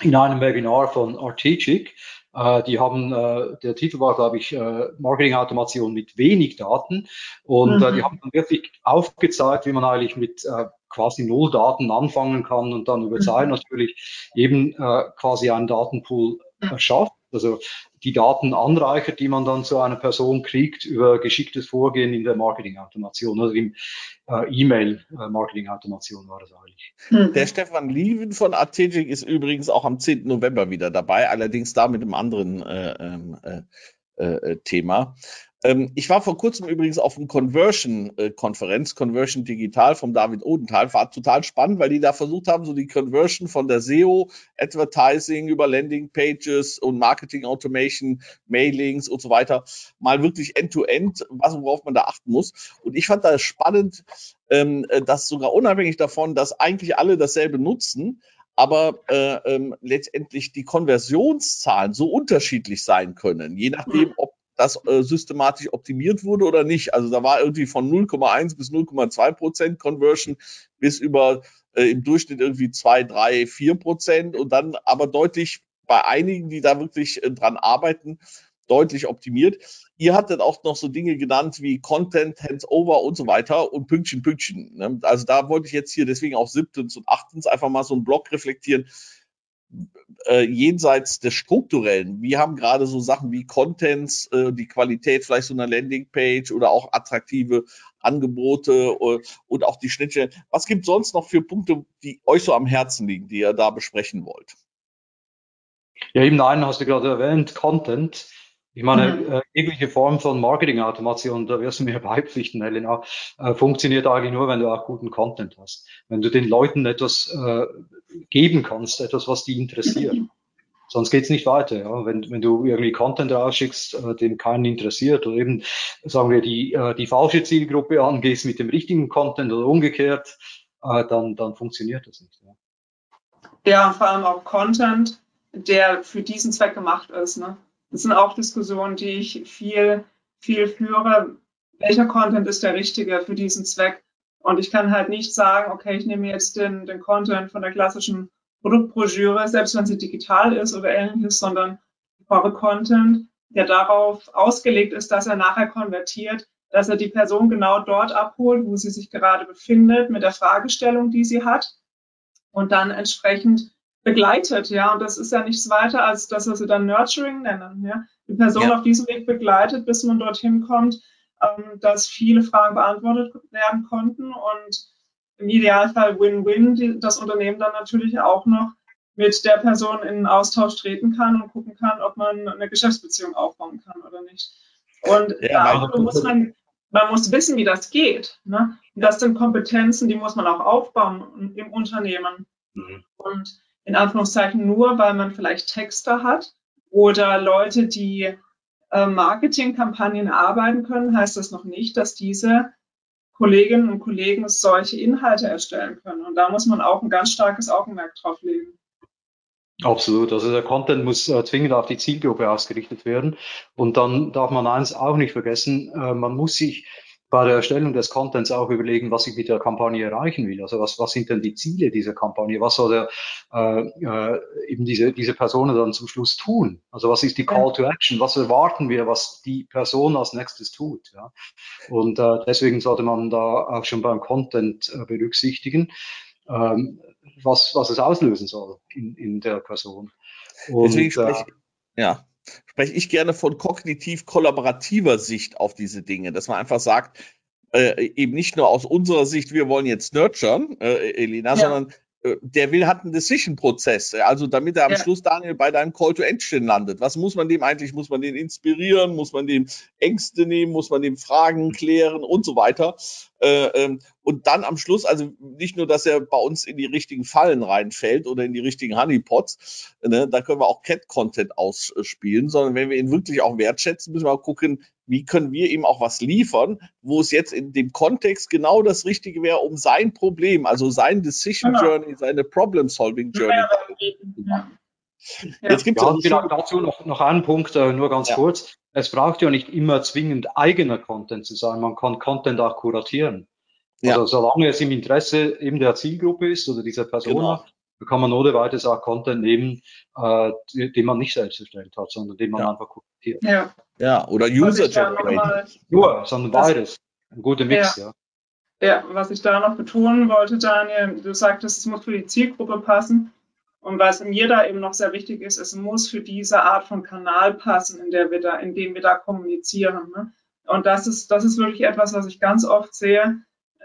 in einem Webinar von Artegic. Äh, die haben, äh, der Titel war, glaube ich, äh, Marketing-Automation mit wenig Daten. Und mhm. äh, die mhm. haben dann wirklich aufgezeigt, wie man eigentlich mit äh, quasi null Daten anfangen kann und dann über Zeit mhm. natürlich eben äh, quasi einen Datenpool schafft, also die Daten anreichert, die man dann zu einer Person kriegt über geschicktes Vorgehen in der Marketing-Automation oder im äh, E-Mail-Marketing-Automation war das eigentlich. Mhm. Der Stefan Lieven von Artegic ist übrigens auch am 10. November wieder dabei, allerdings da mit einem anderen äh, ähm, äh, äh, Thema. Ähm, ich war vor kurzem übrigens auf einer Conversion-Konferenz, Conversion Digital vom David Odenthal. War total spannend, weil die da versucht haben, so die Conversion von der SEO, Advertising über Landing Pages und Marketing Automation, Mailings und so weiter, mal wirklich end-to-end, -end, was, worauf man da achten muss. Und ich fand das spannend, ähm, dass sogar unabhängig davon, dass eigentlich alle dasselbe nutzen, aber äh, ähm, letztendlich die Konversionszahlen so unterschiedlich sein können, je nachdem, ob das äh, systematisch optimiert wurde oder nicht. Also da war irgendwie von 0,1 bis 0,2 Prozent Conversion bis über äh, im Durchschnitt irgendwie 2, 3, 4 Prozent und dann aber deutlich bei einigen, die da wirklich äh, dran arbeiten, deutlich optimiert. Ihr hattet auch noch so Dinge genannt wie Content, Hands-over und so weiter und Pünktchen, Pünktchen. Ne? Also da wollte ich jetzt hier deswegen auch siebtens und achtens einfach mal so einen Block reflektieren äh, jenseits des Strukturellen. Wir haben gerade so Sachen wie Contents, äh, die Qualität vielleicht so einer Landingpage oder auch attraktive Angebote äh, und auch die Schnittstellen. Was gibt sonst noch für Punkte, die euch so am Herzen liegen, die ihr da besprechen wollt? Ja, eben einen hast du gerade erwähnt, Content. Ich meine, mhm. äh, jegliche Form von Marketing-Automation, da wirst du mir beipflichten, Helena, äh, funktioniert eigentlich nur, wenn du auch guten Content hast. Wenn du den Leuten etwas äh, geben kannst, etwas, was die interessiert. Sonst geht's nicht weiter. Ja? Wenn, wenn du irgendwie Content rausschickst, äh, den keinen interessiert oder eben, sagen wir, die, äh, die falsche Zielgruppe angehst mit dem richtigen Content oder umgekehrt, äh, dann, dann funktioniert das nicht. Ja. ja, vor allem auch Content, der für diesen Zweck gemacht ist. Ne? Das sind auch Diskussionen, die ich viel, viel führe. Welcher Content ist der richtige für diesen Zweck? Und ich kann halt nicht sagen, okay, ich nehme jetzt den, den Content von der klassischen Produktbroschüre, selbst wenn sie digital ist oder ähnliches, sondern ich brauche Content, der darauf ausgelegt ist, dass er nachher konvertiert, dass er die Person genau dort abholt, wo sie sich gerade befindet, mit der Fragestellung, die sie hat und dann entsprechend begleitet, ja. Und das ist ja nichts weiter, als das, was sie dann Nurturing nennen, ja. Die Person ja. auf diesem Weg begleitet, bis man dorthin kommt, ähm, dass viele Fragen beantwortet werden konnten und im Idealfall Win-Win, das Unternehmen dann natürlich auch noch mit der Person in Austausch treten kann und gucken kann, ob man eine Geschäftsbeziehung aufbauen kann oder nicht. Und ja, da muss man, man muss wissen, wie das geht. Ne? Und das sind Kompetenzen, die muss man auch aufbauen im Unternehmen. Mhm. Und in Anführungszeichen nur, weil man vielleicht Texter hat oder Leute, die äh, Marketingkampagnen erarbeiten können, heißt das noch nicht, dass diese Kolleginnen und Kollegen solche Inhalte erstellen können. Und da muss man auch ein ganz starkes Augenmerk drauf legen. Absolut. Also der Content muss äh, zwingend auf die Zielgruppe ausgerichtet werden. Und dann darf man eins auch nicht vergessen, äh, man muss sich bei der Erstellung des Contents auch überlegen, was ich mit der Kampagne erreichen will. Also was, was sind denn die Ziele dieser Kampagne? Was soll der, äh, äh, eben diese, diese Personen dann zum Schluss tun? Also was ist die Call to Action? Was erwarten wir, was die Person als nächstes tut? Ja? Und äh, deswegen sollte man da auch schon beim Content äh, berücksichtigen, ähm, was, was es auslösen soll in, in der Person. Und, deswegen spreche äh, ja spreche ich gerne von kognitiv kollaborativer Sicht auf diese Dinge, dass man einfach sagt, äh, eben nicht nur aus unserer Sicht, wir wollen jetzt nurturen, äh, Elena, ja. sondern äh, der will hat einen Decision-Prozess, also damit er am ja. Schluss, Daniel, bei deinem Call to Action landet. Was muss man dem eigentlich? Muss man den inspirieren? Muss man dem Ängste nehmen? Muss man dem Fragen klären und so weiter? Äh, ähm, und dann am Schluss, also nicht nur, dass er bei uns in die richtigen Fallen reinfällt oder in die richtigen Honeypots, ne, da können wir auch Cat-Content ausspielen, sondern wenn wir ihn wirklich auch wertschätzen, müssen wir auch gucken, wie können wir ihm auch was liefern, wo es jetzt in dem Kontext genau das Richtige wäre, um sein Problem, also sein Decision genau. Journey, seine Problem-Solving Journey. Ja, ja. Jetzt gibt es ja, vielleicht dazu noch, noch einen Punkt, äh, nur ganz ja. kurz. Es braucht ja nicht immer zwingend eigener Content zu sein. Man kann Content auch kuratieren. Ja. Also solange es im Interesse eben der Zielgruppe ist oder dieser Person, genau. kann man ohne weiteres auch Content nehmen, äh, den man nicht selbst erstellt hat, sondern den man ja. einfach kuratiert. Ja, ja oder User-Generated. Nur, sondern beides. Ein guter Mix, ja. ja. Ja, was ich da noch betonen wollte, Daniel, du sagtest, es muss für die Zielgruppe passen. Und was mir da eben noch sehr wichtig ist, es muss für diese Art von Kanal passen, in der wir da, in dem wir da kommunizieren. Ne? Und das ist, das ist wirklich etwas, was ich ganz oft sehe,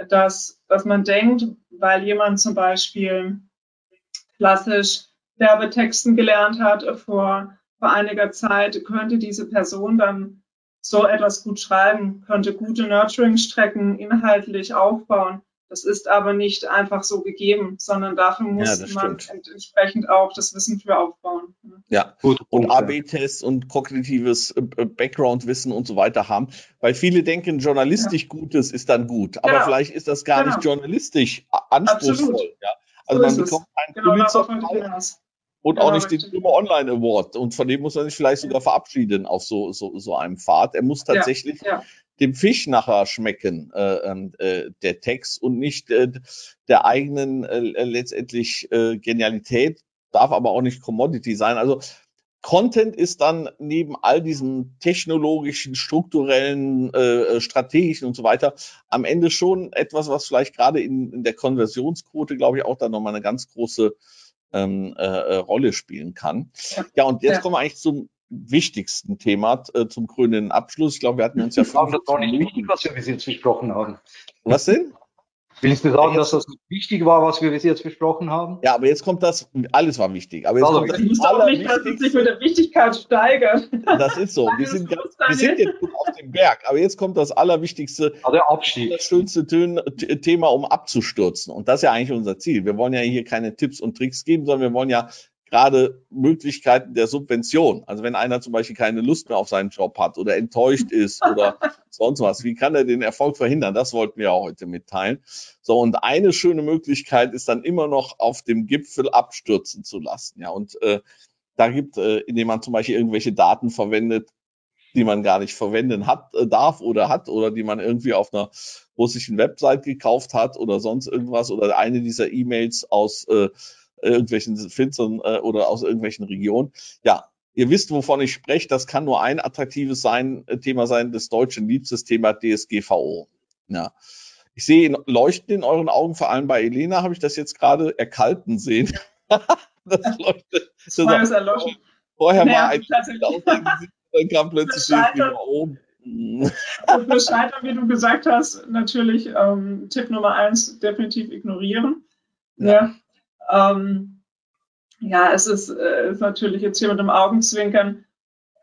dass, dass man denkt, weil jemand zum Beispiel klassisch Werbetexten gelernt hat vor, vor einiger Zeit, könnte diese Person dann so etwas gut schreiben, könnte gute Nurturing-Strecken inhaltlich aufbauen. Das ist aber nicht einfach so gegeben, sondern dafür muss ja, man stimmt. entsprechend auch das Wissen für aufbauen. Ja, gut. Und AB-Tests und kognitives äh, äh, Background-Wissen und so weiter haben, weil viele denken, journalistisch ja. Gutes ist dann gut, aber genau. vielleicht ist das gar genau. nicht journalistisch anspruchsvoll. Ja? Also so man bekommt einen genau, Pulitzer und genau, auch nicht richtig. den Dumme Online Award. Und von dem muss man sich vielleicht sogar verabschieden auf so, so, so einem Pfad. Er muss tatsächlich ja, ja dem Fisch nachher schmecken, äh, ähm, äh, der Text und nicht äh, der eigenen äh, letztendlich äh, Genialität, darf aber auch nicht Commodity sein. Also Content ist dann neben all diesen technologischen, strukturellen, äh, äh, strategischen und so weiter am Ende schon etwas, was vielleicht gerade in, in der Konversionsquote, glaube ich, auch dann nochmal eine ganz große ähm, äh, äh, Rolle spielen kann. Ja, ja und jetzt ja. kommen wir eigentlich zum wichtigsten Thema äh, zum grünen Abschluss. Ich glaube, wir hatten uns ja. Das war nicht wichtig, was wir bis jetzt besprochen haben. Was denn? Willst du sagen, dass das wichtig war, was wir bis jetzt besprochen haben? Ja, aber jetzt kommt das, alles war wichtig. Aber jetzt also, kommt das muss doch nicht, sich mit der Wichtigkeit steigert. Das ist so. Wir sind, ganz, wir sind jetzt auf dem Berg, aber jetzt kommt das Allerwichtigste, Abstieg. das schönste Thema, um abzustürzen. Und das ist ja eigentlich unser Ziel. Wir wollen ja hier keine Tipps und Tricks geben, sondern wir wollen ja gerade Möglichkeiten der Subvention. Also wenn einer zum Beispiel keine Lust mehr auf seinen Job hat oder enttäuscht ist oder sonst was, wie kann er den Erfolg verhindern? Das wollten wir auch heute mitteilen. So, und eine schöne Möglichkeit ist dann immer noch auf dem Gipfel abstürzen zu lassen. Ja, und äh, da gibt, äh, indem man zum Beispiel irgendwelche Daten verwendet, die man gar nicht verwenden hat, äh, darf oder hat oder die man irgendwie auf einer russischen Website gekauft hat oder sonst irgendwas oder eine dieser E-Mails aus äh, irgendwelchen Finstern äh, oder aus irgendwelchen Regionen. Ja, ihr wisst, wovon ich spreche. Das kann nur ein attraktives sein, äh, Thema sein des deutschen Liebstes Thema DSGVO. Ja. Ich sehe Leuchten in euren Augen, vor allem bei Elena habe ich das jetzt gerade erkalten sehen. das leuchtet. Das das erloschen. Vorher naja, war ein dann kam plötzlich DSGVO. oben. Für Scheitern, wie du gesagt hast, natürlich ähm, Tipp Nummer eins, definitiv ignorieren. Ja. ja. Ähm, ja, es ist, äh, ist natürlich jetzt hier mit dem Augenzwinkern.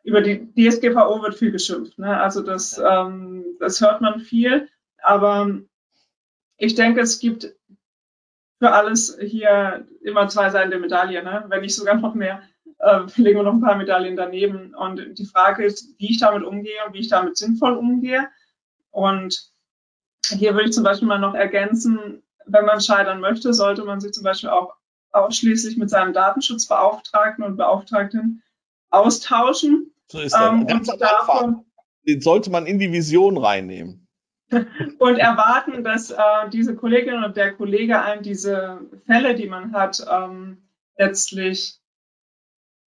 Über die DSGVO wird viel geschimpft. Ne? Also das, ähm, das hört man viel. Aber ich denke, es gibt für alles hier immer zwei Seiten der Medaille, ne? wenn nicht sogar noch mehr. Äh, legen wir noch ein paar Medaillen daneben. Und die Frage ist, wie ich damit umgehe und wie ich damit sinnvoll umgehe. Und hier würde ich zum Beispiel mal noch ergänzen, wenn man scheitern möchte, sollte man sich zum Beispiel auch ausschließlich mit seinem Datenschutzbeauftragten und Beauftragten austauschen. So ist das. Ähm, und davon, Den sollte man in die Vision reinnehmen. und erwarten, dass äh, diese Kollegin und der Kollege einem diese Fälle, die man hat, ähm, letztlich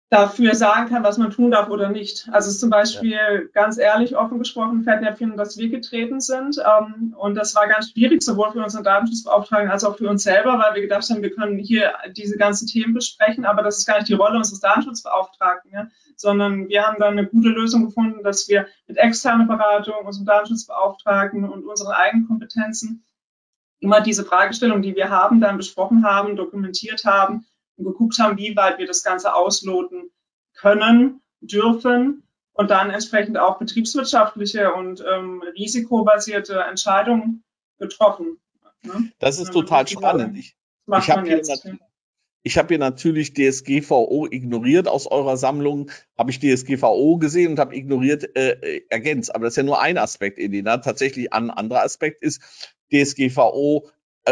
dafür sagen kann, was man tun darf oder nicht. Also zum Beispiel ja. ganz ehrlich, offen gesprochen, Fettnäpfchen, dass wir getreten sind. Ähm, und das war ganz schwierig, sowohl für unseren Datenschutzbeauftragten als auch für uns selber, weil wir gedacht haben, wir können hier diese ganzen Themen besprechen, aber das ist gar nicht die Rolle unseres Datenschutzbeauftragten, ja? sondern wir haben dann eine gute Lösung gefunden, dass wir mit externer Beratung, unserem Datenschutzbeauftragten und unseren eigenen Kompetenzen immer diese Fragestellung, die wir haben, dann besprochen haben, dokumentiert haben und geguckt haben, wie weit wir das Ganze ausloten können, dürfen und dann entsprechend auch betriebswirtschaftliche und ähm, risikobasierte Entscheidungen getroffen. Ne? Das ist total spannend. Ich, ich habe hier, ich hab hier natürlich DSGVO ignoriert. Aus eurer Sammlung habe ich DSGVO gesehen und habe ignoriert äh, äh, ergänzt. Aber das ist ja nur ein Aspekt, Elena. Tatsächlich ein anderer Aspekt ist, DSGVO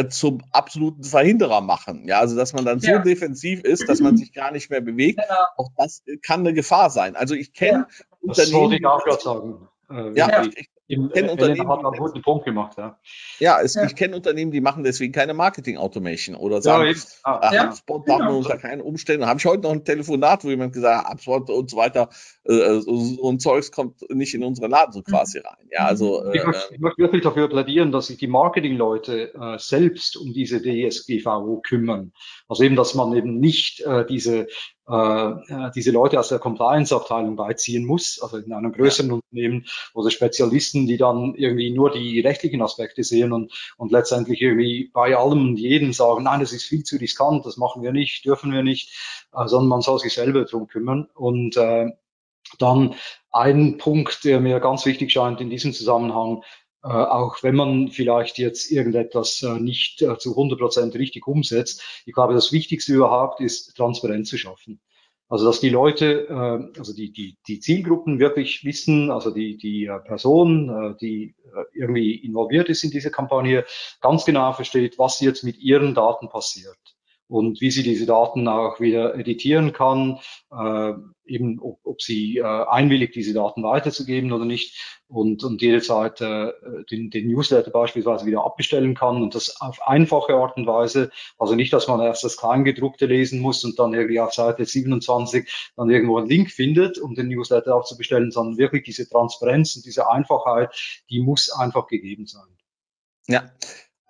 zum absoluten Verhinderer machen. Ja, also dass man dann ja. so defensiv ist, dass man sich gar nicht mehr bewegt. Genau. Auch das kann eine Gefahr sein. Also ich kenne ja. Unternehmen. Das wollte ich auch gerade sagen. Äh, ja, ich, im, kenne Unternehmen, hat einen guten Punkt gemacht, ja. Ja, es, ja. ich kenne Unternehmen, die machen deswegen keine Marketing-Automation oder sagen, ja, ah, ja, HubSpot machen wir unter keinen Umständen. Habe ich heute noch ein Telefonat, wo jemand gesagt hat, HubSpot und so weiter, äh, so, so, ein Zeugs kommt nicht in unsere Laden so mhm. quasi rein. Ja, also, äh, ich, möchte, ich möchte wirklich dafür plädieren, dass sich die Marketingleute äh, selbst um diese DSGVO kümmern. Also eben, dass man eben nicht äh, diese äh, diese Leute aus der Compliance-Abteilung beiziehen muss, also in einem größeren ja. Unternehmen oder Spezialisten, die dann irgendwie nur die rechtlichen Aspekte sehen und, und letztendlich irgendwie bei allem und jedem sagen, nein, das ist viel zu riskant, das machen wir nicht, dürfen wir nicht, äh, sondern man soll sich selber drum kümmern. Und äh, dann ein Punkt, der mir ganz wichtig scheint in diesem Zusammenhang, äh, auch wenn man vielleicht jetzt irgendetwas äh, nicht äh, zu 100 Prozent richtig umsetzt. Ich glaube, das Wichtigste überhaupt ist, Transparenz zu schaffen. Also dass die Leute, also die, die, die Zielgruppen wirklich wissen, also die, die Person, die irgendwie involviert ist in diese Kampagne, ganz genau versteht, was jetzt mit ihren Daten passiert und wie sie diese Daten auch wieder editieren kann, äh, eben ob, ob sie äh, einwilligt, diese Daten weiterzugeben oder nicht und, und jederzeit äh, den, den Newsletter beispielsweise wieder abbestellen kann und das auf einfache Art und Weise, also nicht, dass man erst das Kleingedruckte lesen muss und dann irgendwie auf Seite 27 dann irgendwo einen Link findet, um den Newsletter aufzubestellen, sondern wirklich diese Transparenz und diese Einfachheit, die muss einfach gegeben sein. Ja,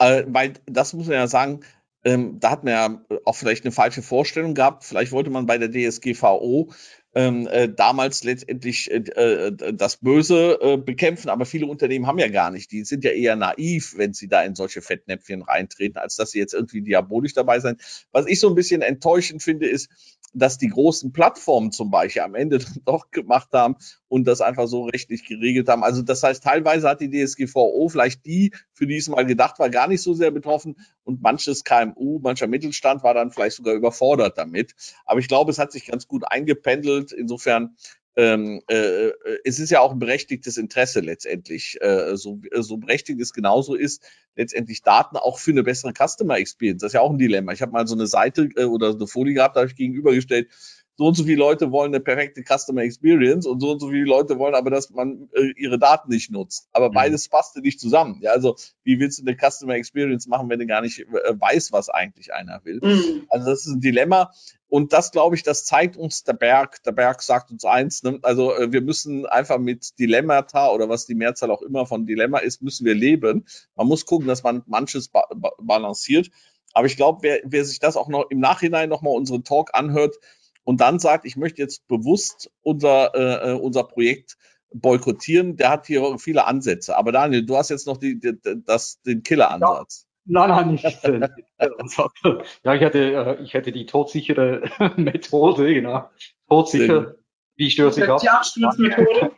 äh, weil das muss man ja sagen, ähm, da hat man ja auch vielleicht eine falsche Vorstellung gehabt. Vielleicht wollte man bei der DSGVO ähm, äh, damals letztendlich äh, äh, das Böse äh, bekämpfen, aber viele Unternehmen haben ja gar nicht. Die sind ja eher naiv, wenn sie da in solche Fettnäpfchen reintreten, als dass sie jetzt irgendwie diabolisch dabei sein. Was ich so ein bisschen enttäuschend finde, ist, dass die großen Plattformen zum Beispiel am Ende doch gemacht haben und das einfach so rechtlich geregelt haben. Also das heißt, teilweise hat die DSGVO vielleicht die, für die es mal gedacht war, gar nicht so sehr betroffen und manches KMU, mancher Mittelstand war dann vielleicht sogar überfordert damit. Aber ich glaube, es hat sich ganz gut eingependelt. Insofern ähm, äh, es ist ja auch ein berechtigtes Interesse letztendlich. Äh, so, so berechtigt es genauso ist, letztendlich Daten auch für eine bessere Customer Experience. Das ist ja auch ein Dilemma. Ich habe mal so eine Seite äh, oder eine Folie gehabt, da habe ich gegenübergestellt, so und so viele Leute wollen eine perfekte Customer Experience und so und so viele Leute wollen aber, dass man äh, ihre Daten nicht nutzt. Aber mhm. beides passte nicht zusammen. Ja, also wie willst du eine Customer Experience machen, wenn du gar nicht äh, weißt, was eigentlich einer will? Mhm. Also das ist ein Dilemma. Und das, glaube ich, das zeigt uns der Berg. Der Berg sagt uns eins. Ne? Also äh, wir müssen einfach mit Dilemmata oder was die Mehrzahl auch immer von Dilemma ist, müssen wir leben. Man muss gucken, dass man manches ba ba balanciert. Aber ich glaube, wer, wer sich das auch noch im Nachhinein nochmal unseren Talk anhört, und dann sagt, ich möchte jetzt bewusst unser, äh, äh, unser Projekt boykottieren, der hat hier viele Ansätze. Aber Daniel, du hast jetzt noch die, die, das, den Killer-Ansatz. Nein, nein, nicht. ja, ich hätte, äh, ich hätte die todsichere Methode, genau. Todsicher. Wie stört sich ab? Die Absturzmethode.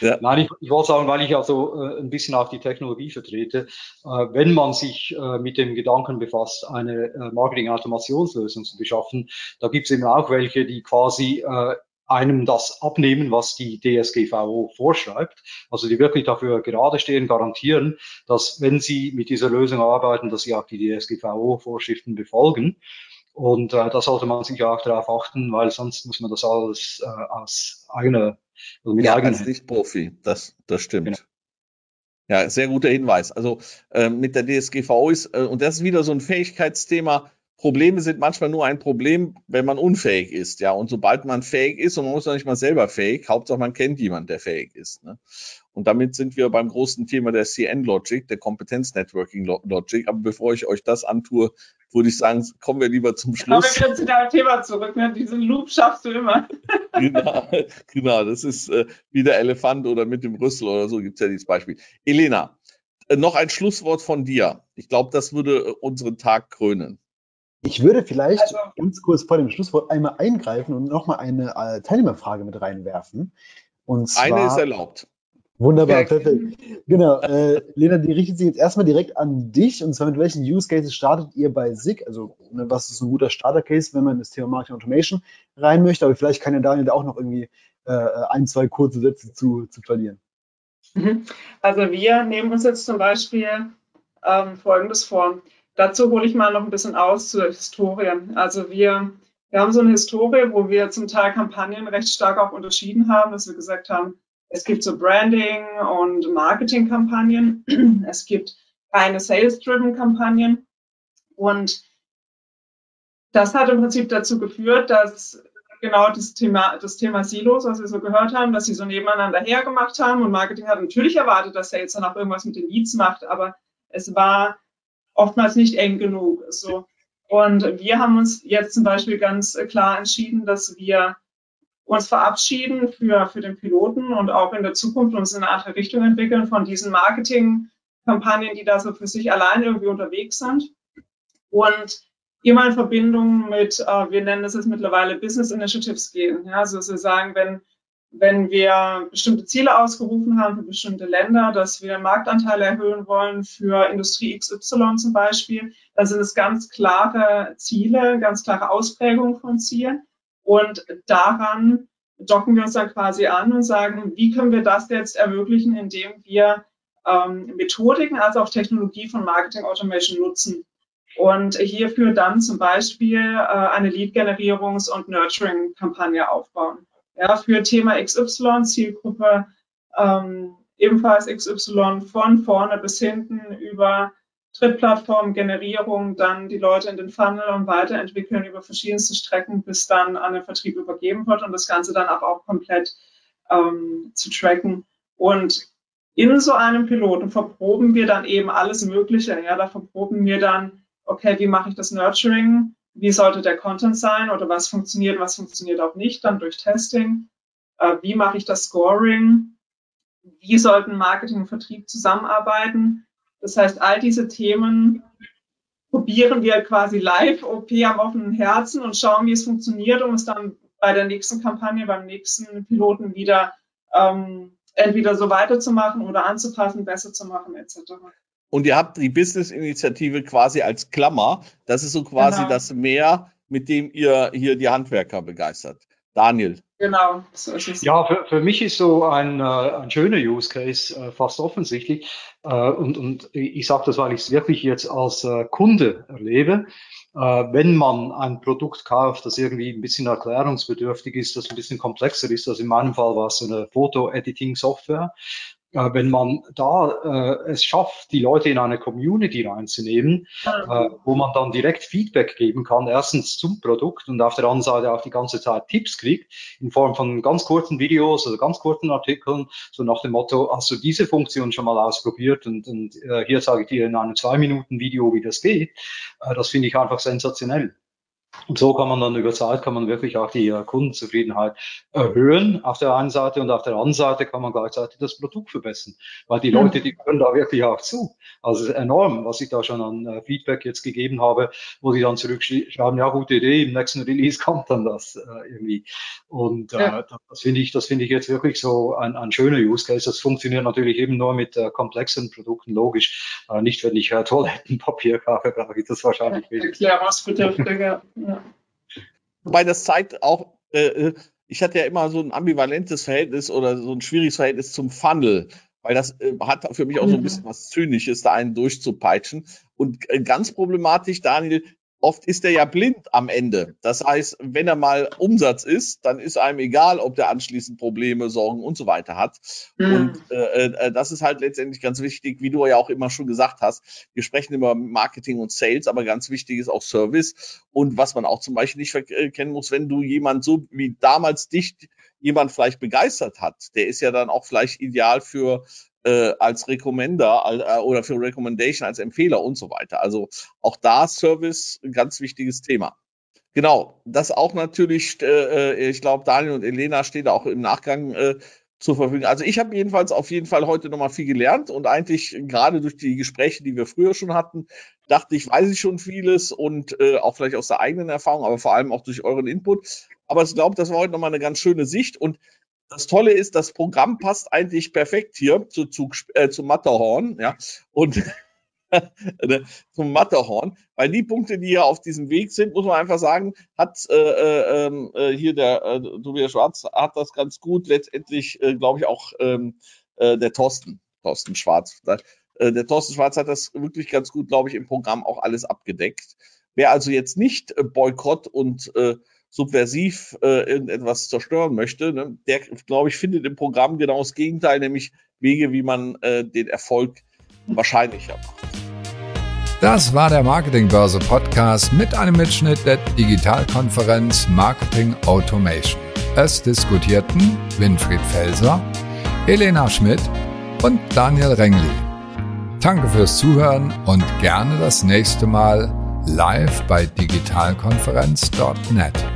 Ja. Nein, ich, ich wollte sagen, weil ich also äh, ein bisschen auch die Technologie vertrete, äh, wenn man sich äh, mit dem Gedanken befasst, eine äh, Marketing-Automationslösung zu beschaffen, da gibt es eben auch welche, die quasi äh, einem das abnehmen, was die DSGVO vorschreibt. Also die wirklich dafür gerade stehen, garantieren, dass wenn sie mit dieser Lösung arbeiten, dass sie auch die DSGVO-Vorschriften befolgen. Und äh, da sollte man sich auch darauf achten, weil sonst muss man das alles äh, aus eigener also mit ja, als Nicht-Profi, das, das stimmt. Genau. Ja, sehr guter Hinweis. Also äh, mit der DSGVO ist, äh, und das ist wieder so ein Fähigkeitsthema, Probleme sind manchmal nur ein Problem, wenn man unfähig ist, ja. Und sobald man fähig ist, und man muss noch nicht mal selber fähig, Hauptsache man kennt jemanden, der fähig ist. Ne? Und damit sind wir beim großen Thema der CN-Logic, der Kompetenz-Networking-Logic. Aber bevor ich euch das antue, würde ich sagen, kommen wir lieber zum Schluss. Kommen wir wieder zu deinem Thema zurück. Ne? Diesen Loop schaffst du immer. genau, genau, das ist äh, wie der Elefant oder mit dem Rüssel oder so gibt es ja dieses Beispiel. Elena, äh, noch ein Schlusswort von dir. Ich glaube, das würde äh, unseren Tag krönen. Ich würde vielleicht also, ganz kurz vor dem Schlusswort einmal eingreifen und nochmal eine äh, Teilnehmerfrage mit reinwerfen. Und zwar, eine ist erlaubt. Wunderbar, perfekt. Genau. Äh, Lena, die richtet sich jetzt erstmal direkt an dich. Und zwar mit welchen Use Cases startet ihr bei SIG? Also, ne, was ist ein guter Starter-Case, wenn man in das Thema Marketing Automation rein möchte? Aber vielleicht kann ja Daniel da auch noch irgendwie äh, ein, zwei kurze Sätze zu, zu verlieren. Mhm. Also, wir nehmen uns jetzt zum Beispiel ähm, Folgendes vor. Dazu hole ich mal noch ein bisschen aus zur Historie. Also, wir wir haben so eine Historie, wo wir zum Teil Kampagnen recht stark auch unterschieden haben, dass wir gesagt haben, es gibt so Branding und Marketing-Kampagnen, es gibt reine Sales-driven Kampagnen und das hat im Prinzip dazu geführt, dass genau das Thema, das Thema Silos, was wir so gehört haben, dass sie so nebeneinander hergemacht haben und Marketing hat natürlich erwartet, dass Sales dann auch irgendwas mit den Leads macht, aber es war oftmals nicht eng genug. So. Und wir haben uns jetzt zum Beispiel ganz klar entschieden, dass wir uns verabschieden für, für den Piloten und auch in der Zukunft uns in eine andere Richtung entwickeln von diesen Marketingkampagnen, die da so für sich allein irgendwie unterwegs sind. Und immer in Verbindung mit, äh, wir nennen das jetzt mittlerweile Business Initiatives gehen. Ja, also wir sagen, wenn wenn wir bestimmte Ziele ausgerufen haben für bestimmte Länder, dass wir Marktanteile erhöhen wollen für Industrie XY zum Beispiel, dann sind es ganz klare Ziele, ganz klare Ausprägungen von Zielen. Und daran docken wir uns dann quasi an und sagen, wie können wir das jetzt ermöglichen, indem wir ähm, Methodiken, also auch Technologie von Marketing Automation nutzen. Und hierfür dann zum Beispiel äh, eine Lead-Generierungs- und Nurturing-Kampagne aufbauen ja, für Thema XY, Zielgruppe ähm, ebenfalls XY von vorne bis hinten über Trittplattform, Generierung, dann die Leute in den Funnel und weiterentwickeln über verschiedenste Strecken, bis dann an den Vertrieb übergeben wird und das Ganze dann auch, auch komplett ähm, zu tracken. Und in so einem Piloten verproben wir dann eben alles Mögliche. Ja, da verproben wir dann, okay, wie mache ich das Nurturing? Wie sollte der Content sein oder was funktioniert, was funktioniert auch nicht, dann durch Testing. Äh, wie mache ich das Scoring? Wie sollten Marketing und Vertrieb zusammenarbeiten? Das heißt, all diese Themen probieren wir quasi live, OP am offenen Herzen und schauen, wie es funktioniert, um es dann bei der nächsten Kampagne, beim nächsten Piloten wieder ähm, entweder so weiterzumachen oder anzupassen, besser zu machen, etc und ihr habt die Business-Initiative quasi als Klammer. Das ist so quasi genau. das Mehr, mit dem ihr hier die Handwerker begeistert. Daniel. Genau, so ist es. Ja, für, für mich ist so ein, äh, ein schöner Use Case äh, fast offensichtlich. Äh, und, und ich sage das, weil ich es wirklich jetzt als äh, Kunde erlebe. Wenn man ein Produkt kauft, das irgendwie ein bisschen erklärungsbedürftig ist, das ein bisschen komplexer ist, also in meinem Fall war es eine Foto-Editing-Software, wenn man da äh, es schafft, die Leute in eine Community reinzunehmen, äh, wo man dann direkt Feedback geben kann, erstens zum Produkt und auf der anderen Seite auch die ganze Zeit Tipps kriegt, in Form von ganz kurzen Videos oder ganz kurzen Artikeln, so nach dem Motto, hast du diese Funktion schon mal ausprobiert und, und äh, hier sage ich dir in einem zwei Minuten Video, wie das geht. Äh, das finde ich einfach sensationell. Und so kann man dann über Zeit kann man wirklich auch die äh, Kundenzufriedenheit erhöhen auf der einen Seite und auf der anderen Seite kann man gleichzeitig das Produkt verbessern, weil die Leute, die hören da wirklich auch zu. Also enorm, was ich da schon an äh, Feedback jetzt gegeben habe, wo die dann zurückschreiben, ja gute Idee, im nächsten Release kommt dann das äh, irgendwie. Und äh, das finde ich, das finde ich jetzt wirklich so ein, ein schöner Use Case. Das funktioniert natürlich eben nur mit äh, komplexen Produkten, logisch. Äh, nicht, wenn ich Toilettenpapier kaufe, brauche ich das wahrscheinlich ja, Erklärungsbedürftige. Ja. Wobei das zeigt auch, äh, ich hatte ja immer so ein ambivalentes Verhältnis oder so ein schwieriges Verhältnis zum Funnel, weil das äh, hat für mich auch so ein bisschen was Zynisches, da einen durchzupeitschen. Und äh, ganz problematisch, Daniel, oft ist er ja blind am Ende. Das heißt, wenn er mal Umsatz ist, dann ist einem egal, ob der anschließend Probleme, Sorgen und so weiter hat. Mhm. Und äh, äh, das ist halt letztendlich ganz wichtig, wie du ja auch immer schon gesagt hast. Wir sprechen über Marketing und Sales, aber ganz wichtig ist auch Service. Und was man auch zum Beispiel nicht verkennen muss, wenn du jemand so wie damals dich jemand vielleicht begeistert hat, der ist ja dann auch vielleicht ideal für äh, als Recommender äh, oder für Recommendation als Empfehler und so weiter. Also auch da Service ein ganz wichtiges Thema. Genau, das auch natürlich, äh, äh ich glaube, Daniel und Elena stehen auch im Nachgang äh, zur Verfügung. Also ich habe jedenfalls auf jeden Fall heute nochmal viel gelernt und eigentlich gerade durch die Gespräche, die wir früher schon hatten, dachte ich, weiß ich schon vieles und äh, auch vielleicht aus der eigenen Erfahrung, aber vor allem auch durch euren Input. Aber ich glaube, das war heute nochmal eine ganz schöne Sicht und das Tolle ist, das Programm passt eigentlich perfekt hier zu, zu, äh, zu Matterhorn, ja, und Ne, zum Matterhorn, weil die Punkte, die hier auf diesem Weg sind, muss man einfach sagen, hat äh, äh, ähm, äh, hier der äh, Tobias Schwarz hat das ganz gut letztendlich, äh, glaube ich, auch ähm, äh, der Thorsten, Thorsten Schwarz. Äh, der Thorsten Schwarz hat das wirklich ganz gut, glaube ich, im Programm auch alles abgedeckt. Wer also jetzt nicht äh, Boykott und äh, subversiv äh, irgendetwas zerstören möchte, ne, der, glaube ich, findet im Programm genau das Gegenteil, nämlich Wege, wie man äh, den Erfolg wahrscheinlicher macht. Das war der Marketingbörse Podcast mit einem Mitschnitt der Digitalkonferenz Marketing Automation. Es diskutierten Winfried Felser, Elena Schmidt und Daniel Rengli. Danke fürs Zuhören und gerne das nächste Mal live bei digitalkonferenz.net.